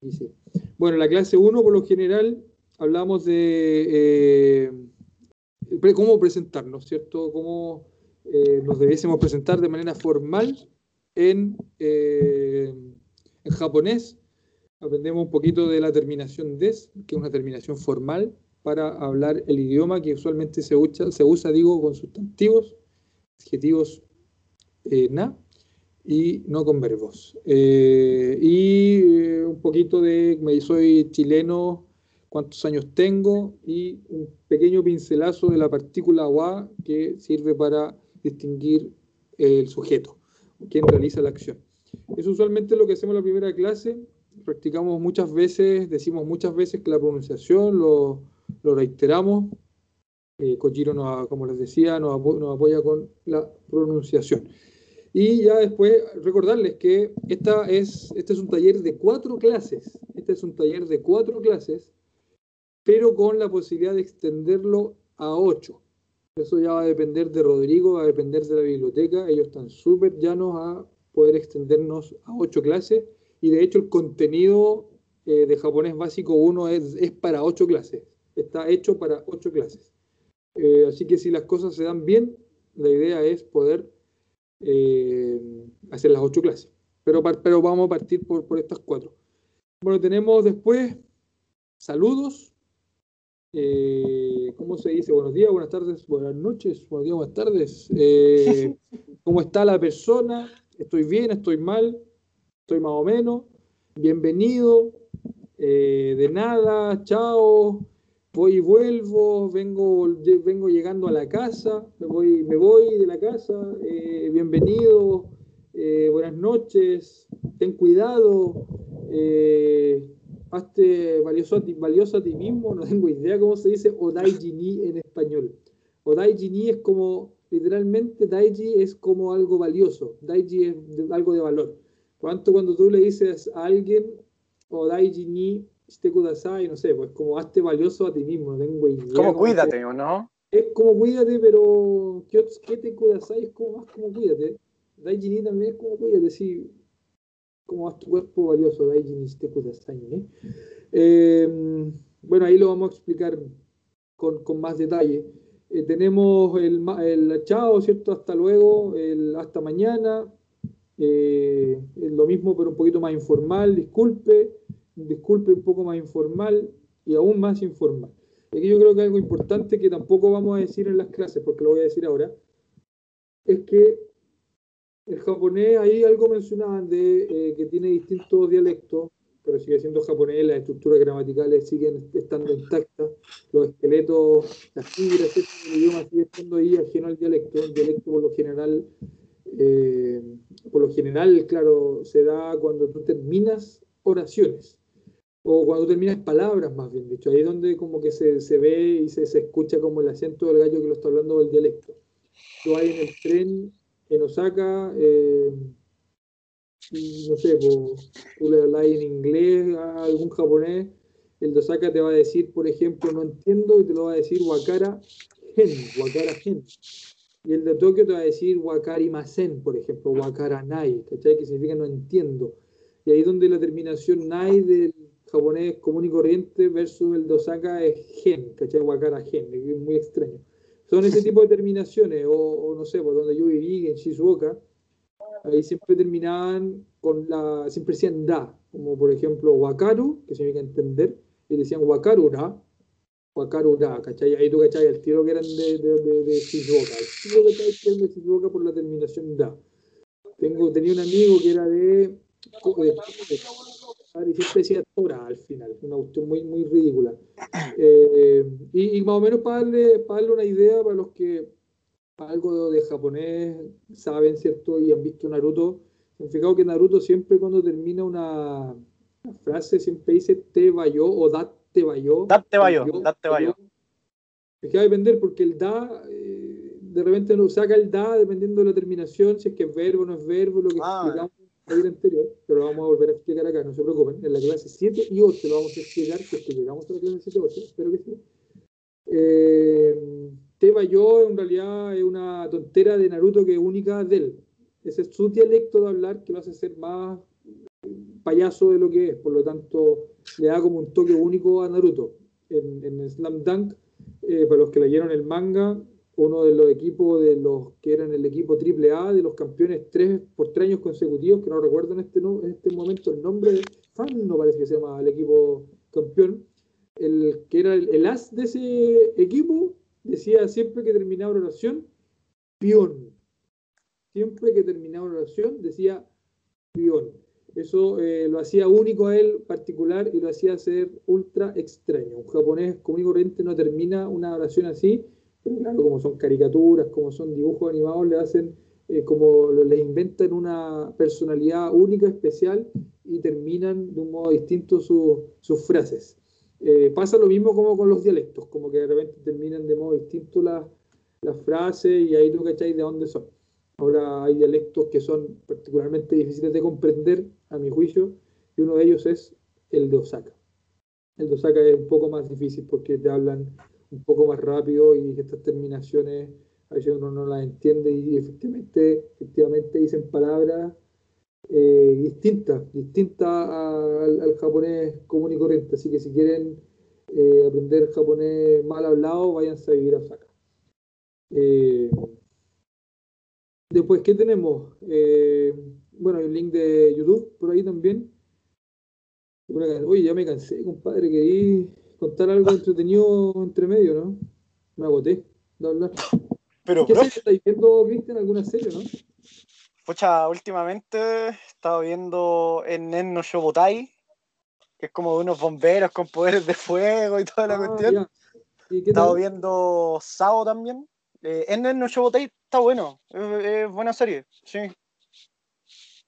Dice. Bueno, la clase 1, por lo general, hablamos de cómo presentarnos, ¿cierto? Cómo eh, nos debiésemos presentar de manera formal en, eh, en japonés. Aprendemos un poquito de la terminación des, que es una terminación formal para hablar el idioma que usualmente se usa, se usa digo, con sustantivos, adjetivos eh, na y no con verbos. y un poquito de, me soy chileno, cuántos años tengo y un pequeño pincelazo de la partícula wa que sirve para distinguir el sujeto, quien realiza la acción. Es usualmente lo que hacemos en la primera clase, practicamos muchas veces, decimos muchas veces que la pronunciación lo, lo reiteramos. Eh, Kojiro, nos, como les decía, nos, apoya con la pronunciación. Y ya después recordarles que esta es, este es un taller de cuatro clases. Este es un taller de cuatro clases pero con la posibilidad de extenderlo a 8. Eso ya va a depender de Rodrigo, va a depender de la biblioteca. Ellos están súper llanos a poder extendernos a 8 clases. Y de hecho el contenido eh, de japonés básico 1 es, para 8 clases. Está hecho para 8 clases. Eh, así que si las cosas se dan bien, la idea es poder eh, hacer las 8 clases. Pero, pero vamos a partir por, por estas 4. Bueno, tenemos después saludos, eh, ¿cómo se dice? Buenos días, buenas tardes, buenas noches, buenos días, buenas tardes. Eh, ¿Cómo está la persona? ¿Estoy bien? ¿Estoy mal? ¿Estoy más o menos? Bienvenido. Eh, de nada, chao. Voy y vuelvo, vengo, vengo llegando a la casa, me voy, me voy de la casa, bienvenido, buenas noches, ten cuidado, hazte valioso a, ti, valioso a ti mismo, no tengo idea cómo se dice Odaiji ni en español. Odaiji ni es como, literalmente, Daiji es como algo valioso, Daiji es algo de valor. Por tanto, cuando tú le dices a alguien Odaiji ni este kudasai, no sé, pues como hazte valioso a ti mismo, no tengo idea. Como cuídate, ¿o no? Es como cuídate, pero ¿qué te kudasai? Es como más como cuídate. Daiji ni también es como cuídate, sí cómo va tu cuerpo valioso, Daijin Kudasai, ¿eh? Eh, bueno, ahí lo vamos a explicar con, con más detalle. Eh, tenemos el, el chao, ¿cierto? Hasta luego, el hasta mañana. Eh, es lo mismo, pero un poquito más informal. Disculpe, disculpe un poco más informal y aún más informal. Aquí yo creo que algo importante que tampoco vamos a decir en las clases, porque lo voy a decir ahora, es que el japonés, ahí algo mencionaban de eh, que tiene distintos dialectos, pero sigue siendo japonés, las estructuras gramaticales siguen estando intactas, los esqueletos, las fibras, el idioma sigue estando ahí ajeno al dialecto. El dialecto por lo general, eh, por lo general, claro, se da cuando tú terminas oraciones o cuando terminas palabras, más bien dicho. Ahí es donde como que se, se ve y se, se escucha como el acento del gallo que lo está hablando del dialecto. Tú vas en el tren en Osaka, eh, no sé, po, tú le hablas en inglés a algún japonés, el de Osaka te va a decir, por ejemplo, no entiendo, y te lo va a decir wakara gen, wakara gen. Y el de Tokio te va a decir wakari masen, por ejemplo, wakara nai, ¿cachai? Que significa no entiendo. Y ahí donde la terminación nai del japonés común y corriente versus el de Osaka es gen, ¿cachai? Wakara gen, es muy extraño. Son ese tipo de terminaciones, o, no sé, por donde yo viví, en Shizuoka, ahí siempre terminaban con la, siempre decían da, como por ejemplo wakaru, que significa entender, y decían wakarura, wakarura, ¿cachai? Ahí tú cachai, el tiro que eran de, de, de, Shizuoka, el tiro que eran de Shizuoka por la terminación da. Tengo, tenía un amigo que era de, de y siempre decía Tora al final, una cuestión muy, muy ridícula. Eh, y, y más o menos para darle, para darle una idea para los que algo de japonés saben, ¿cierto? Y han visto Naruto. Han fijado que Naruto siempre cuando termina una, una frase siempre dice te vayó o dat te vayó. Date bayo, date bayo. Es que va a depender porque el da, eh, de repente no saca el da dependiendo de la terminación, si es que es verbo o no es verbo, lo que Ah. explicamos el anterior, pero lo vamos a volver a explicar acá, no se preocupen. En la clase 7 y 8 lo vamos a explicar, que llegamos a la clase 7 y 8, espero que sí. Eh, Teba yo en realidad es una tontera de Naruto que es única de él. Ese es su dialecto de hablar que lo hace ser más payaso de lo que es, por lo tanto le da como un toque único a Naruto. En, en Slam Dunk, eh, para los que leyeron el manga, uno de los equipos de los que eran el equipo triple A de los campeones tres por tres años consecutivos, que no recuerdo en este, no- en este momento el nombre, Fan no parece que se llama el equipo campeón, el que era el, el as de ese equipo, decía siempre que terminaba una oración, pion. Siempre que terminaba una oración decía pion. Eso eh, lo hacía único a él particular y lo hacía ser ultra extraño. Un japonés común y corriente no termina una oración así, claro, como son caricaturas, como son dibujos animados, le hacen eh, como lo- le inventan una personalidad única, especial y terminan de un modo distinto su- sus frases. Eh, pasa lo mismo como con los dialectos, como que de repente terminan de modo distinto las las frases y ahí tú cacháis de dónde son. Ahora hay dialectos que son particularmente difíciles de comprender, a mi juicio, y uno de ellos es el de Osaka. El de Osaka es un poco más difícil porque te hablan un poco más rápido y estas terminaciones a veces uno no las entiende y efectivamente, efectivamente dicen palabras eh, distintas, distintas al, japonés común y corriente. Así que si quieren eh, aprender japonés mal hablado, váyanse a vivir a Osaka. Eh, después, ¿qué tenemos? Bueno, un link de YouTube por ahí también. Oye, ya me cansé, compadre. Querí contar algo entretenido entre medio, ¿no? Me agoté de hablar. Pero, ¿Qué profe, serie estáis viendo, Cristian? ¿Alguna serie, no? pucha, últimamente he estado viendo en Nen no Shobutai, que es como de unos bomberos con poderes de fuego y toda la Ah, cuestión. ya. ¿Y He estado viendo Sao también. Eh, en Nen no Shobutai está bueno, es, es buena serie, sí.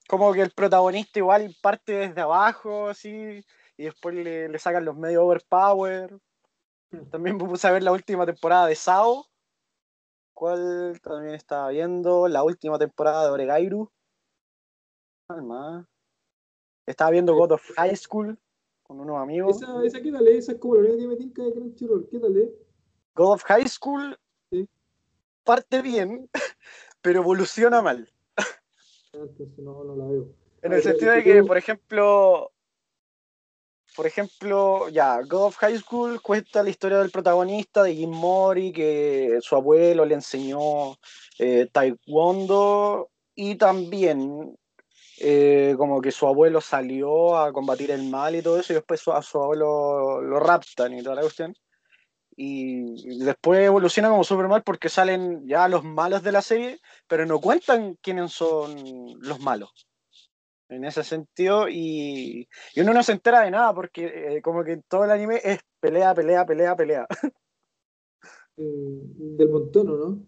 Como que el protagonista igual parte desde abajo, así, y después le, le sacan los medios overpower. También me puse a ver la última temporada de Sao, cual también estaba viendo, la última temporada de Oregairu. ¿Cuál más? Estaba viendo God of High School con unos amigos. Esa, esa, ¿qué tal? es? Esa es como la única que me tinca de Crunchyroll. ¿Qué tal? es? God of High School Sí. parte bien, pero evoluciona mal. Ah, Entonces no, no la veo. En el sentido de que, por ejemplo, por ejemplo, ya, God of High School cuenta la historia del protagonista, de Jim Mori, que su abuelo le enseñó eh, taekwondo y también eh, como que su abuelo salió a combatir el mal y todo eso y después a su abuelo lo raptan y toda la cuestión. Y después evoluciona como super mal porque salen ya los malos de la serie, pero no cuentan quiénes son los malos en ese sentido y, uno no se entera de nada porque eh, como que todo el anime es pelea, pelea, pelea, pelea. Mm, del montón, ¿o no?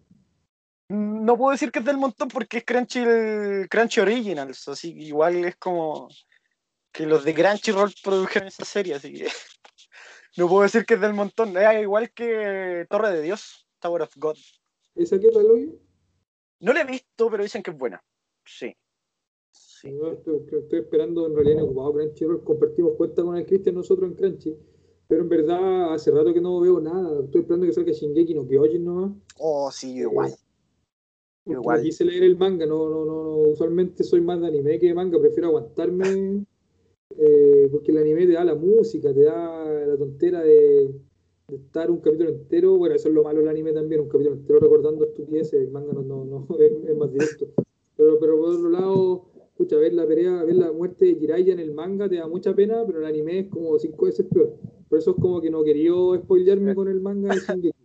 No puedo decir que es del montón porque es Crunchy, el Crunchy Originals, así que igual es como que los de Crunchyroll produjeron esa serie, así que no puedo decir que es del montón. Es igual que Torre de Dios, Tower of God. ¿Esa qué tal? No la he visto, pero dicen que es buena. Sí. Sí. estoy, esperando en realidad en ocupado Crunchyroll. Compartimos cuenta con el Cristian nosotros en Crunchy. Pero en verdad hace rato que no veo nada. Estoy esperando que salga Shingeki no Kyojin nomás. Oh, sí, igual. Eh, igual. Quise leer el manga, no, no, no, usualmente soy más de anime que de manga, prefiero aguantarme eh, porque el anime te da la música, te da la tontera de, estar un capítulo entero, bueno, eso es lo malo del anime también, un capítulo entero recordando estupideces, el manga no, no, no es, más directo. Pero, pero por otro lado, escucha, ver la pelea, ver la muerte de Jiraiya en el manga te da mucha pena, pero el anime es como cinco veces peor. Por eso es como que no quería spoilearme con el manga de Shingeki.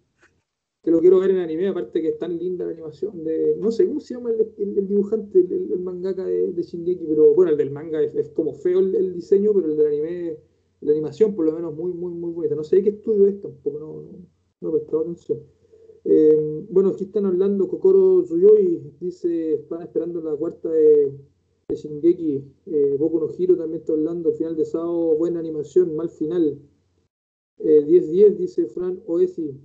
Que lo quiero ver en anime, aparte que es tan linda la animación de. No sé cómo se llama el, dibujante, el, mangaka de, de, Shingeki, pero bueno, el del manga es, como feo el, diseño, pero el del anime, la animación por lo menos muy, muy, muy bonita. No sé qué estudio es tampoco, no, no, no he prestado atención. Eh, bueno, aquí están hablando Kokoro Tsuyoi, dice, están esperando la cuarta de, de Shingeki. Eh, Boku no Hiro también está hablando, final de Sao, buena animación, mal final. 10-10, eh, dice Fran Oesi.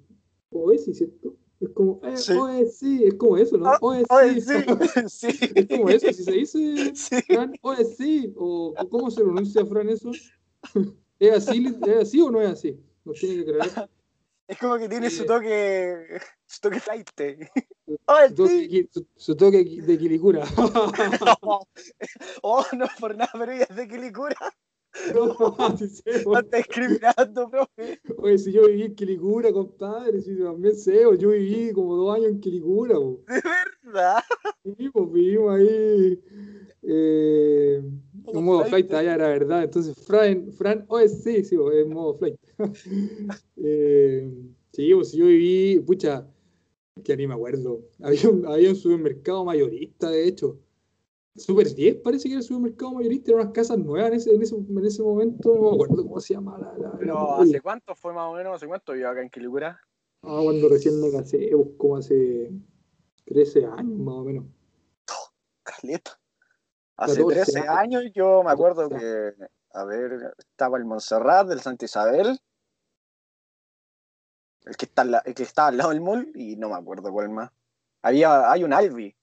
Oesi, ¿cierto? Es como, eh, Oesi, es como eso, ¿no? Ah, Oesi. sí. es como eso, si se dice Fran Oesi, o ¿cómo se pronuncia Fran eso? ¿Es así, ¿Es así o no es así? No tiene que creer. Es como que tiene su toque, su toque flight. Su, su, toque de Quilicura. oh, no por nada, pero ella es de Quilicura. No, si sé, no está discriminando, profe. Oye, si yo viví en Quilicura, compadre, si también sé, yo viví como dos años en Quilicura. ¿De verdad? Sí, pues vivimos ahí. Eh, en modo flight, allá era verdad. Entonces, Fran, Fran oh, sí, sí, en modo flight. eh, sí, pues yo viví, pucha, que ni me acuerdo. Había un, había un supermercado mayorista, de hecho. Super 10 parece que era el supermercado mayorista, eran unas casas nuevas en ese, en ese, en ese momento, no me acuerdo cómo se llama la. la Pero ¿hace cuánto fue más o menos? ¿Hace cuánto yo acá en Quilicura? Ah, cuando recién me casé, como hace 13 años más o menos. Oh, caleta. Hace 13 años yo me acuerdo que, a ver, estaba el Montserrat del Santa Isabel, el que, está, el que estaba al lado del mall, y no me acuerdo cuál más. Había, hay un Albi.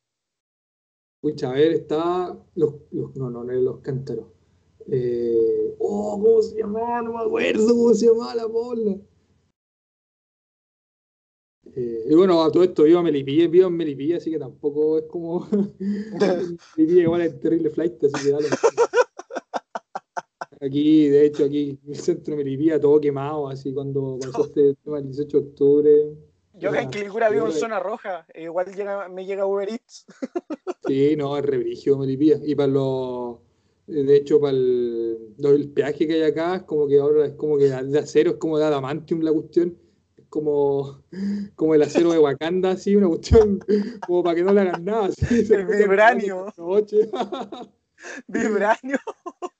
Pucha, a ver, está los, los no, no, no los cántaros. Eh, oh, ¿cómo se llamaba? No me acuerdo cómo se llamaba la bola. Eh, y bueno, a todo esto vivo en Melipilla, vivo en Melipilla, así que tampoco es como. Melipilla igual es terrible flight, así que dale. Aquí, de hecho, aquí en el centro de Melipilla todo quemado, así cuando pasó este tema el 18 de octubre. Yo acá en Quilicura vivo en zona roja, e igual llega, me llega Uber Eats. Sí, no, es rebrigio Melipilla. Y para los. De hecho, para el, el, peaje que hay acá, es como que ahora es como que de acero, es como de adamantium la cuestión como, como el acero de Wakanda, así, una cuestión como para que no le hagan nada. Así, el vibranio. Vibranio.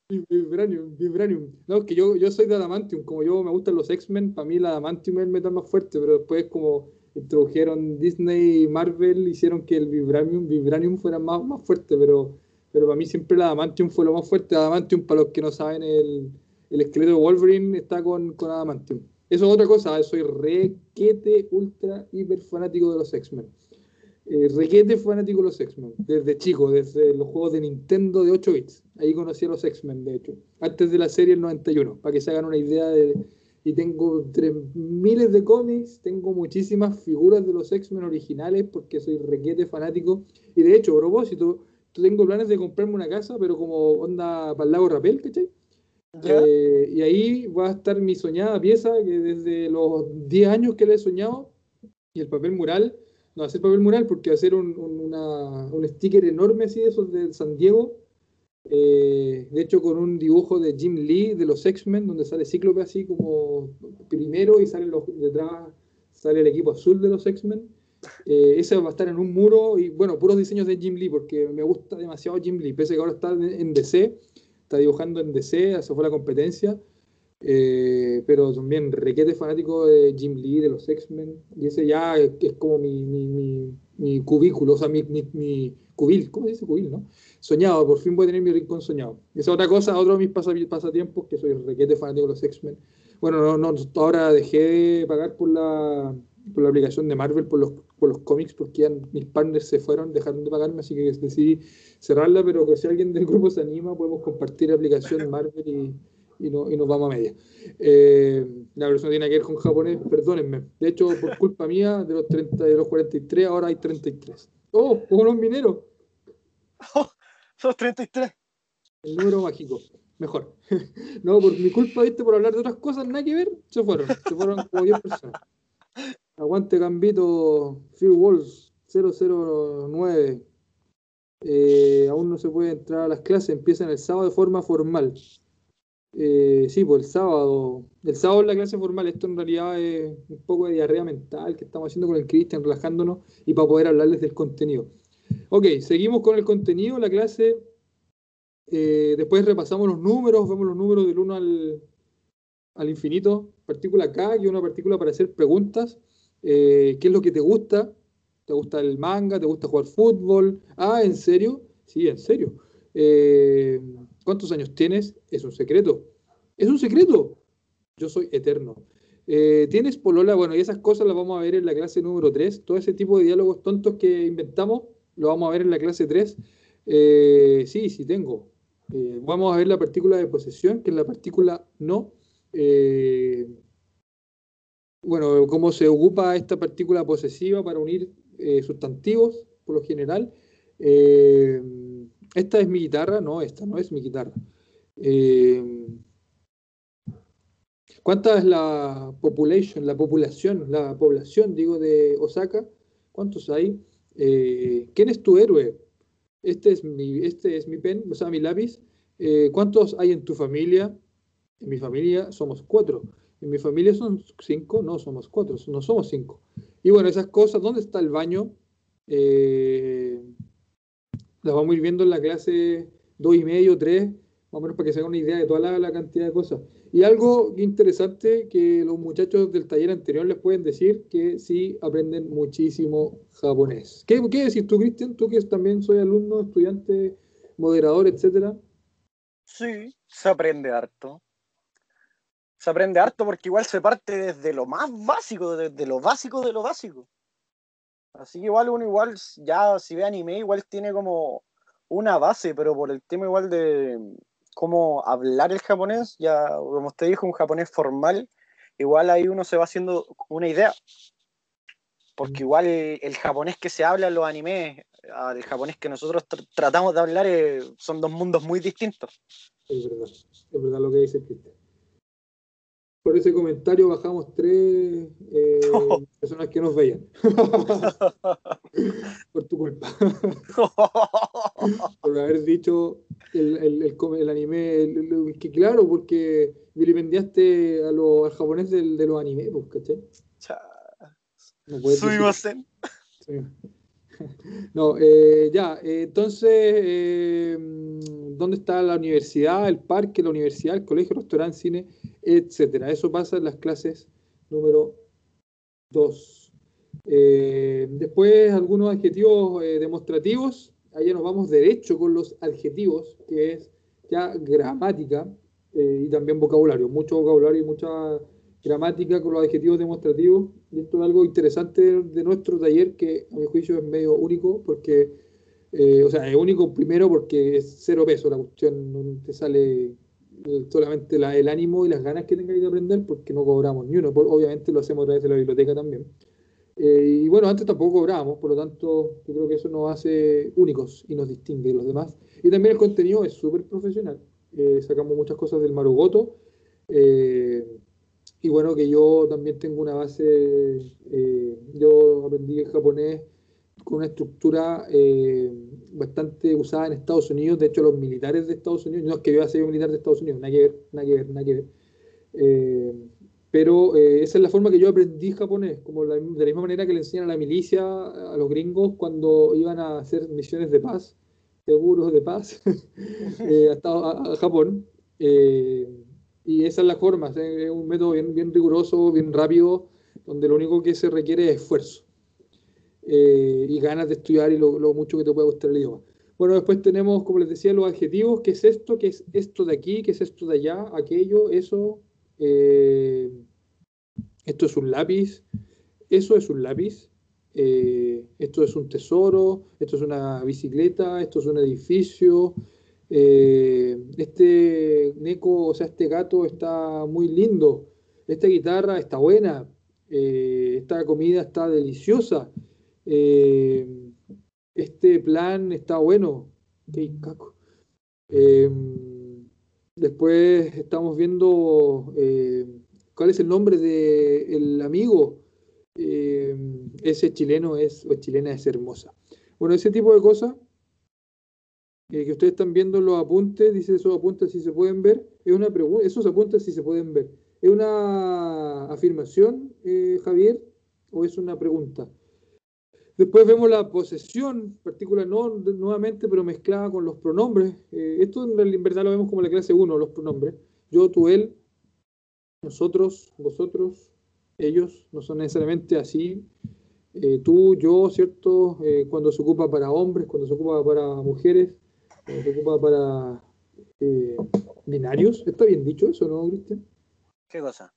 Vibranium, Vibranium. No, es que yo, yo soy de Adamantium, como yo me gustan los X-Men, para mí el Adamantium es el metal más fuerte, pero después como introdujeron Disney y Marvel, hicieron que el Vibranium, Vibranium fuera más, más fuerte, pero, pero para mí siempre el Adamantium fue lo más fuerte. Adamantium, para los que no saben, el, el esqueleto de Wolverine está con, con Adamantium. Eso es otra cosa, soy requete, ultra, hiper fanático de los X-Men. Eh, requete fanático de los X-Men, desde chico, desde los juegos de Nintendo de 8 bits. Ahí conocí a los X-Men, de hecho, antes de la serie el 91, para que se hagan una idea de... Y tengo tres miles de cómics, tengo muchísimas figuras de los X-Men originales porque soy requete fanático. Y de hecho, a propósito, tengo planes de comprarme una casa, pero como onda para el lago Rapel, ¿cachai? Eh, y ahí va a estar mi soñada pieza, que desde los 10 años que le he soñado, y el papel mural, no ser papel mural porque ser un, un, una- un sticker enorme así, esos de San Diego, eh, de hecho con un dibujo de Jim Lee de los X-Men, donde sale Cíclope así como primero y sale los, detrás sale el equipo azul de los X-Men. Eh, ese va a estar en un muro y bueno, puros diseños de Jim Lee porque me gusta demasiado Jim Lee, pese a que ahora está en DC, está dibujando en DC, se fue la competencia. Eh, pero también requete fanático de Jim Lee, de los X-Men, y ese ya es, como mi, mi, mi, mi cubículo, o sea, mi, mi, cubil, ¿cómo dice cubil, no? Soñado, por fin voy a tener mi rincón soñado. Esa es otra cosa, otro de mis pasa- pasatiempos, que soy requete fanático de los X-Men. Bueno, no, no, ahora dejé de pagar por la, por la aplicación de Marvel, por los, por los cómics, porque ya mis partners se fueron, dejaron de pagarme, así que decidí cerrarla, pero que si alguien del grupo se anima, podemos compartir la aplicación Marvel y, y, no, y nos vamos a media. Eh, la versión tiene que ver con japonés, perdónenme. De hecho, por culpa mía, de los, 30, de los 43, ahora hay 33. ¡Oh! Como los mineros. Sos 33. El número mágico. Mejor. no, por mi culpa, viste, por hablar de otras cosas, nada que ver, se fueron. Se fueron como 10 personas. Aguante Gambito, Phil Walls, 009. Eh, aún no se puede entrar a las clases, empiezan el sábado de forma formal. Eh, sí, pues el sábado. El sábado es la clase formal. Esto en realidad es un poco de diarrea mental que estamos haciendo con el Cristian, relajándonos y para poder hablarles del contenido. Ok, seguimos con el contenido. La clase, eh, después repasamos los números, vemos los números del 1 al, al infinito. Partícula K, que es una partícula para hacer preguntas. Eh, ¿Qué es lo que te gusta? ¿Te gusta el manga? ¿Te gusta jugar fútbol? Ah, ¿en serio? Sí, en serio. Eh, ¿Cuántos años tienes? Es un secreto. Es un secreto. Yo soy eterno. Eh, ¿Tienes polola? Bueno, y esas cosas las vamos a ver en la clase número 3. Todo ese tipo de diálogos tontos que inventamos, lo vamos a ver en la clase 3. Eh, sí, sí tengo. Vamos a ver la partícula de posesión, que es la partícula no. Bueno, cómo se ocupa esta partícula posesiva para unir eh, sustantivos, por lo general. Eh, esta es mi guitarra, no, esta no es mi guitarra. Eh, ¿Cuánta es la population, la población, la población, digo, de Osaka? ¿Cuántos hay? ¿Quién es tu héroe? Este es mi, este es mi pen, o sea, mi lápiz. ¿Cuántos hay en tu familia? En mi familia somos cuatro. En mi familia son cinco, no somos cuatro, no somos cinco. Y bueno, esas cosas, ¿dónde está el baño? Eh, las vamos a ir viendo en la clase dos y medio, tres, más o menos para que se hagan una idea de toda la, cantidad de cosas. Y algo interesante que los muchachos del taller anterior les pueden decir que sí aprenden muchísimo japonés. ¿Qué, qué decir tú, Cristian? Tú que también soy alumno, estudiante, moderador, etcétera. Sí, se aprende harto. Se aprende harto porque igual se parte desde lo más básico, desde lo básico de lo básico. Así que igual uno igual, ya si ve anime, igual tiene como una base, pero por el tema igual de cómo hablar el japonés, ya como usted dijo, un japonés formal, igual ahí uno se va haciendo una idea. Porque igual el, el japonés que se habla en los animes, al japonés que nosotros tr tratamos de hablar, eh, son dos mundos muy distintos. Es verdad, es verdad lo que dice Cristian. Por ese comentario bajamos tres eh, personas que nos veían. Por tu culpa. Por haber dicho el, el, el, el anime. Que claro, porque vilipendiaste a lo, al japonés del, de los animes, pues, ¿cachai? No puedes decir... No, eh, ya, eh, entonces, eh, ¿dónde está la universidad, el parque, la universidad, el colegio, el restaurante, cine, etcétera? Eso pasa en las clases número 2. después, algunos adjetivos demostrativos. Allá nos vamos derecho con los adjetivos, que es ya gramática y también vocabulario. Mucho vocabulario y mucha gramática con los adjetivos demostrativos. Y esto es algo interesante de nuestro taller que a mi juicio es medio único porque, eh, o sea, es único primero porque es cero peso la cuestión, te sale solamente la, el ánimo y las ganas que tengáis de aprender porque no cobramos ni uno, por, obviamente lo hacemos a través de la biblioteca también. Eh, y bueno, antes tampoco cobrábamos, por lo tanto, yo creo que eso nos hace únicos y nos distingue de los demás. Y también el contenido es súper profesional. Eh, sacamos muchas cosas del Marugoto. Y bueno, que yo también tengo una base, yo aprendí japonés con una estructura bastante usada en Estados Unidos. De hecho, los militares de Estados Unidos, no es que yo haya sido militar de Estados Unidos, nada que ver, nada que ver, nada que ver. Pero eh, esa es la forma que yo aprendí japonés, como de la misma manera que le enseñan a la milicia, a los gringos, cuando iban a hacer misiones de paz, seguros de paz, eh, a, Japón. Eh, y esa es la forma, es un método bien, bien riguroso, bien rápido, donde lo único que se requiere es esfuerzo y ganas de estudiar y lo, mucho que te pueda gustar el idioma. Bueno, después tenemos, como les decía, los adjetivos, ¿qué es esto? ¿Qué es esto de aquí? ¿Qué es esto de allá? Aquello, eso, eh, esto es un lápiz, eso es un lápiz, eh, esto es un tesoro, esto es una bicicleta, esto es un edificio, eh, este este gato está muy lindo, esta guitarra está buena, esta comida está deliciosa, este plan está bueno, caco. Después estamos viendo eh, cuál es el nombre del amigo. Eh, ese chileno es, o chilena es hermosa. Bueno, ese tipo de cosas eh, que ustedes están viendo en los apuntes, dice esos apuntes si se pueden ver, es una pregunta, esos apuntes si se pueden ver. ¿Es una afirmación, Javier, o es una pregunta? Después vemos la posesión, partícula no nuevamente, pero mezclada con los pronombres. Eh, esto en verdad lo vemos como la clase 1, los pronombres. Yo, tú, él, nosotros, vosotros, ellos, no son necesariamente así. Eh, tú, yo, ¿cierto? Eh, cuando se ocupa para hombres, cuando se ocupa para mujeres, cuando se ocupa para binarios. ¿Está bien dicho eso, no, Cristian? ¿Qué cosa?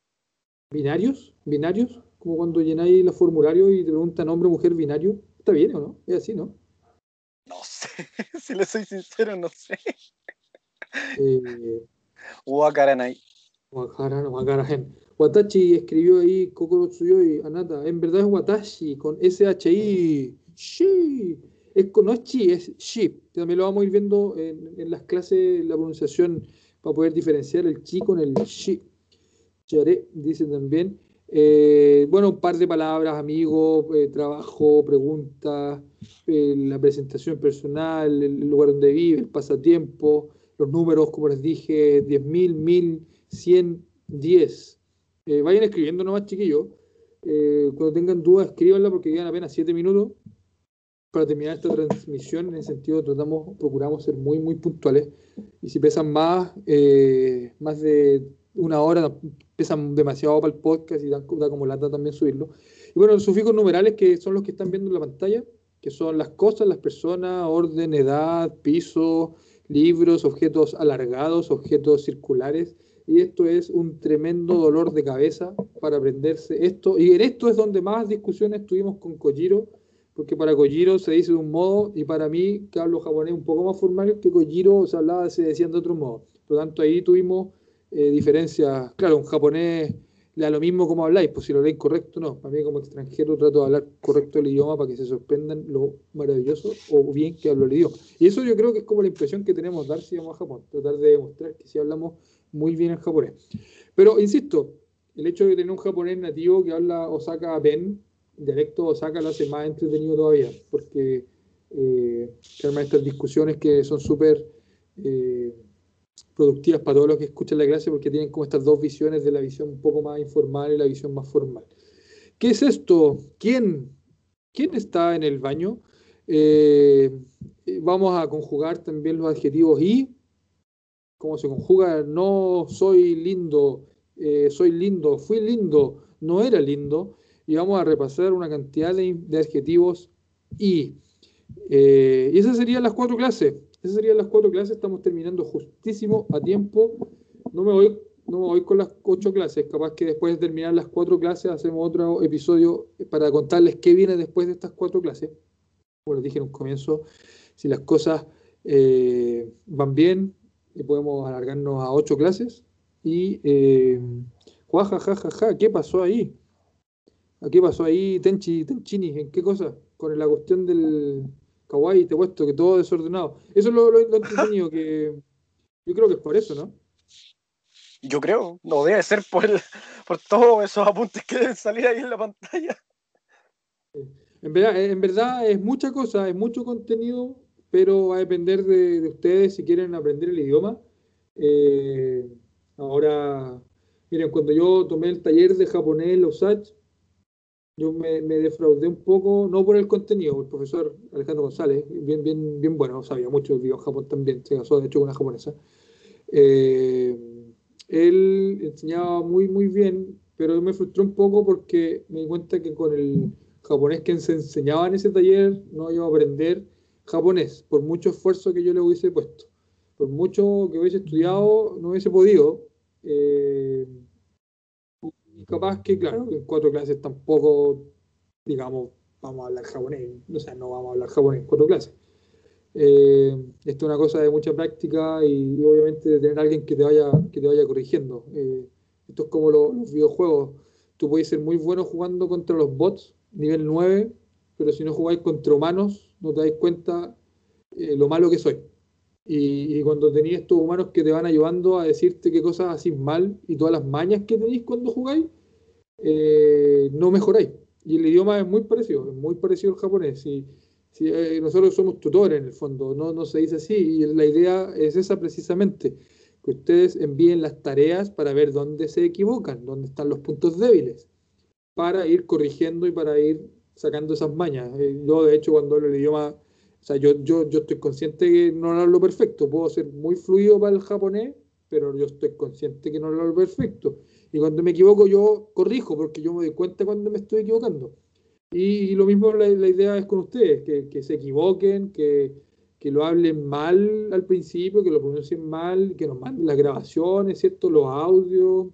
¿Binarios? ¿Binarios? como cuando llenáis los formularios y te preguntan hombre mujer binario. ¿Está bien o no? Es así, ¿no? No sé, si le soy sincero, no sé. Eh, Wakaranai. Wakarahen. Watachi escribió ahí Kokoro Tsuyoi Anata. En verdad es Watashi con SHI. Shi. Es, no es chi, es shi. También lo vamos a ir viendo en, las clases, la pronunciación, para poder diferenciar el chi con el shi. Chare dice también. Eh, bueno, un par de palabras, amigos, eh, trabajo, preguntas, eh, la presentación personal, el lugar donde vive, el pasatiempo, los números, como les dije, 10.000, 1.000, 100, 10. vayan escribiendo nomás, chiquillos. cuando tengan dudas, escríbanla porque quedan apenas 7 minutos para terminar esta transmisión. En ese sentido, tratamos, procuramos ser muy, muy puntuales. Y si pesan más, más de una hora, pesan demasiado para el podcast y da, como lata también subirlo. Y bueno, los sufijos numerales que son los que están viendo en la pantalla, que son las cosas, las personas, orden, edad, piso, libros, objetos alargados, objetos circulares. Y esto es un tremendo dolor de cabeza para aprenderse esto. Y en esto es donde más discusiones tuvimos con Kojiro, porque para Kojiro se dice de un modo y para mí, que hablo japonés un poco más formal, que Kojiro se hablaba, se decían de otro modo. Por lo tanto, ahí tuvimos eh, diferencias. Claro, un japonés le da lo mismo como habláis, pues si lo leéis correcto, no. Para mí como extranjero trato de hablar correcto el idioma para que se sorprendan lo maravilloso o bien que hablo el idioma. Y eso yo creo que es como la impresión que tenemos dar si vamos a Japón, tratar de demostrar que si hablamos muy bien el japonés. Pero insisto, el hecho de tener un japonés nativo que habla Osaka Ben, dialecto Osaka, lo hace más entretenido todavía, porque eh, estas discusiones que son súper... Eh, productivas para todos los que escuchan la clase porque tienen como estas dos visiones de la visión un poco más informal y la visión más formal. ¿Qué es esto? ¿Quién? ¿Quién está en el baño? Eh, vamos a conjugar también los adjetivos y. ¿Cómo se conjuga? No soy lindo, eh, soy lindo, fui lindo, no era lindo. Y vamos a repasar una cantidad de, adjetivos y. Eh, y esas serían las cuatro clases. Esas serían las cuatro clases, estamos terminando justísimo a tiempo. No me voy, no me voy con las ocho clases, capaz que después de terminar las cuatro clases hacemos otro episodio para contarles qué viene después de estas cuatro clases. Como les dije en un comienzo, si las cosas eh, van bien, eh, podemos alargarnos a ocho clases. Y, eh, ja, ja, ja, ja, ¿qué pasó ahí? ¿A qué pasó ahí, Tenchi, Tenchini? ¿En qué cosa? Con la cuestión del kawaii, te he puesto que todo desordenado. Eso es lo, lo, lo entretenido, que yo creo que es por eso, ¿no? Yo creo, no debe ser por, el- por todos esos apuntes que deben salir ahí en la pantalla. En verdad, en verdad es mucha cosa, es mucho contenido, pero va a depender de, de ustedes si quieren aprender el idioma. Eh, ahora, miren, cuando yo tomé el taller de japonés, los SAT, yo me, me defraudé un poco, no por el contenido, el profesor Alejandro González, bien, bien, bien bueno, sabía mucho del idioma Japón también, se casó de hecho con una japonesa. Eh, él enseñaba muy, muy bien, pero me frustró un poco porque me di cuenta que con el japonés que se enseñaba en ese taller no iba a aprender japonés, por mucho esfuerzo que yo le hubiese puesto. Por mucho que hubiese estudiado, no hubiese podido. Eh, capaz que, claro, en cuatro clases tampoco, digamos, vamos a hablar japonés. O sea, no vamos a hablar japonés en cuatro clases. Eh, esto es una cosa de mucha práctica y, obviamente de tener alguien que te vaya, que te vaya corrigiendo. Eh, esto es como lo- los videojuegos. Tú puedes ser muy bueno jugando contra los bots, nivel 9, pero si no jugáis contra humanos, no te dais cuenta eh, lo malo que soy. Y, y cuando tenéis estos humanos que te van ayudando a decirte qué cosas hacís mal y todas las mañas que tenéis cuando jugáis, eh, no mejoráis. Y el idioma es muy parecido, es muy parecido al japonés. Si, si, eh, nosotros somos tutores en el fondo, no, no se dice así. Y la idea es esa precisamente, que ustedes envíen las tareas para ver dónde se equivocan, dónde están los puntos débiles, para ir corrigiendo y para ir sacando esas mañas. Eh, yo, de hecho, cuando hablo el idioma, o sea, yo, yo, yo estoy consciente que no lo hablo perfecto, puedo ser muy fluido para el japonés, pero yo estoy consciente que no lo hablo perfecto. Y cuando me equivoco, yo corrijo, porque yo me doy cuenta cuando me estoy equivocando. Y, lo mismo la, la idea es con ustedes, que, que se equivoquen, que, que lo hablen mal al principio, que lo pronuncien mal, que nos manden las grabaciones, ¿cierto? Los audios,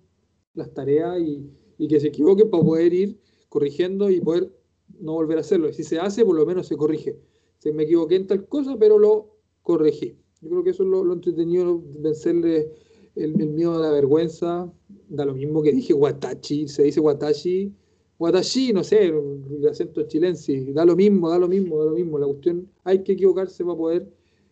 las tareas, y, y que se equivoquen para poder ir corrigiendo y poder no volver a hacerlo. Si se hace, por lo menos se corrige. Se me equivoqué en tal cosa, pero lo corregí. Yo creo que eso es lo, lo entretenido, vencerle el, miedo a la vergüenza. Da lo mismo que dije Watachi, se dice Watashi, Watashi, no sé, el acento chilense, da lo mismo, da lo mismo, da lo mismo. La cuestión, hay que equivocarse para poder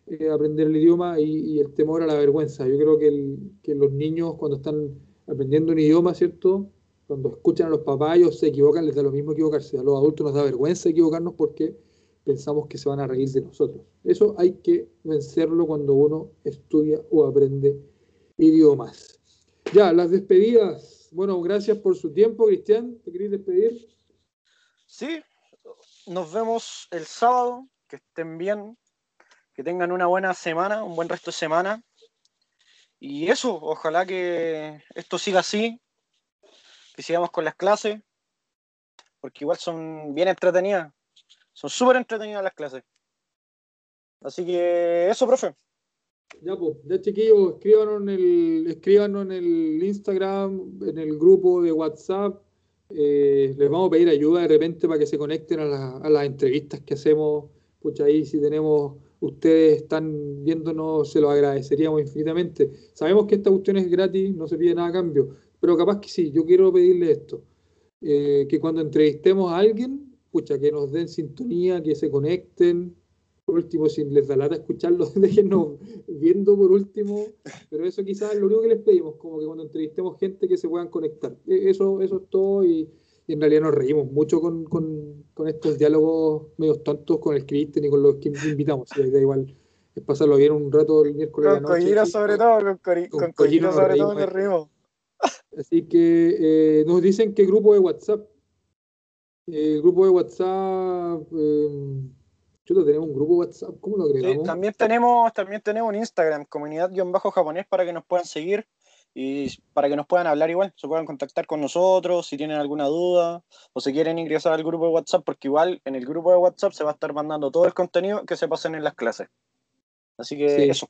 eh, aprender el idioma y, el temor a la vergüenza. Yo creo que los niños cuando están aprendiendo un idioma, ¿cierto? Cuando escuchan a los papás, ellos se equivocan, les da lo mismo equivocarse. A los adultos nos da vergüenza equivocarnos porque pensamos que se van a reír de nosotros. Eso hay que vencerlo cuando uno estudia o aprende idiomas. Ya, las despedidas. Bueno, gracias por su tiempo, Cristian. ¿Te queréis despedir? Sí, nos vemos el sábado. Que estén bien, que tengan una buena semana, un buen resto de semana. Y eso, ojalá que esto siga así, que sigamos con las clases, porque igual son bien entretenidas. Son súper entretenidas las clases. Así que eso, profe. Ya, pues, ya chiquillos, escríbanos en el, escríbanos en el Instagram, en el grupo de WhatsApp. Eh, les vamos a pedir ayuda de repente para que se conecten a, la, a las entrevistas que hacemos. Pucha, ahí si tenemos, ustedes están viéndonos, se lo agradeceríamos infinitamente. Sabemos que esta cuestión es gratis, no se pide nada a cambio, pero capaz que sí, yo quiero pedirle esto. Eh, que cuando entrevistemos a alguien, pucha, que nos den sintonía, que se conecten, por último, si les da lata escucharlo, déjenos viendo por último, pero eso quizás es lo único que les pedimos, como que cuando entrevistemos gente que se puedan conectar. Eso, eso es todo y, y en realidad nos reímos mucho con, con, con, estos diálogos medios tontos con el Cristian y con los que invitamos. Y idea igual es pasarlo bien un rato el miércoles. Con Collino sobre todo, con, con, con Collino sobre reímos, todo nos reímos. Así que eh, nos dicen que grupo de WhatsApp. Eh, el grupo de WhatsApp... Eh, Chuta, tenemos un grupo WhatsApp, ¿cómo lo agregamos? Sí, también tenemos, también tenemos un Instagram, comunidad-japonés, para que nos puedan seguir y para que nos puedan hablar igual, se puedan contactar con nosotros si tienen alguna duda o si quieren ingresar al grupo de WhatsApp, porque igual en el grupo de WhatsApp se va a estar mandando todo el contenido que se pasen en las clases. Así que sí. eso.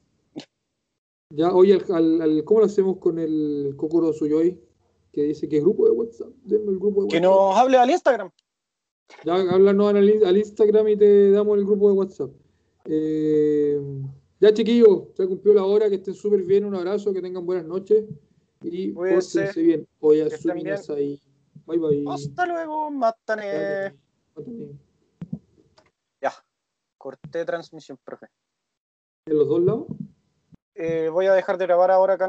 Ya, oye, al, al, al, ¿cómo lo hacemos con el Kokoro Suyoi? Que dice que grupo de WhatsApp, denme el grupo de WhatsApp. Que nos hable al Instagram. Ya, háblanos al, al, Instagram y te damos el grupo de WhatsApp. Eh, ya, chiquillos, se cumplió la hora, que estén súper bien, un abrazo, que tengan buenas noches y pórtense bien. Oye, ahí. Bye bye. Hasta luego, Matané. Mátane. Ya, corté transmisión, profe. ¿En los dos lados? Eh, voy a dejar de grabar ahora acá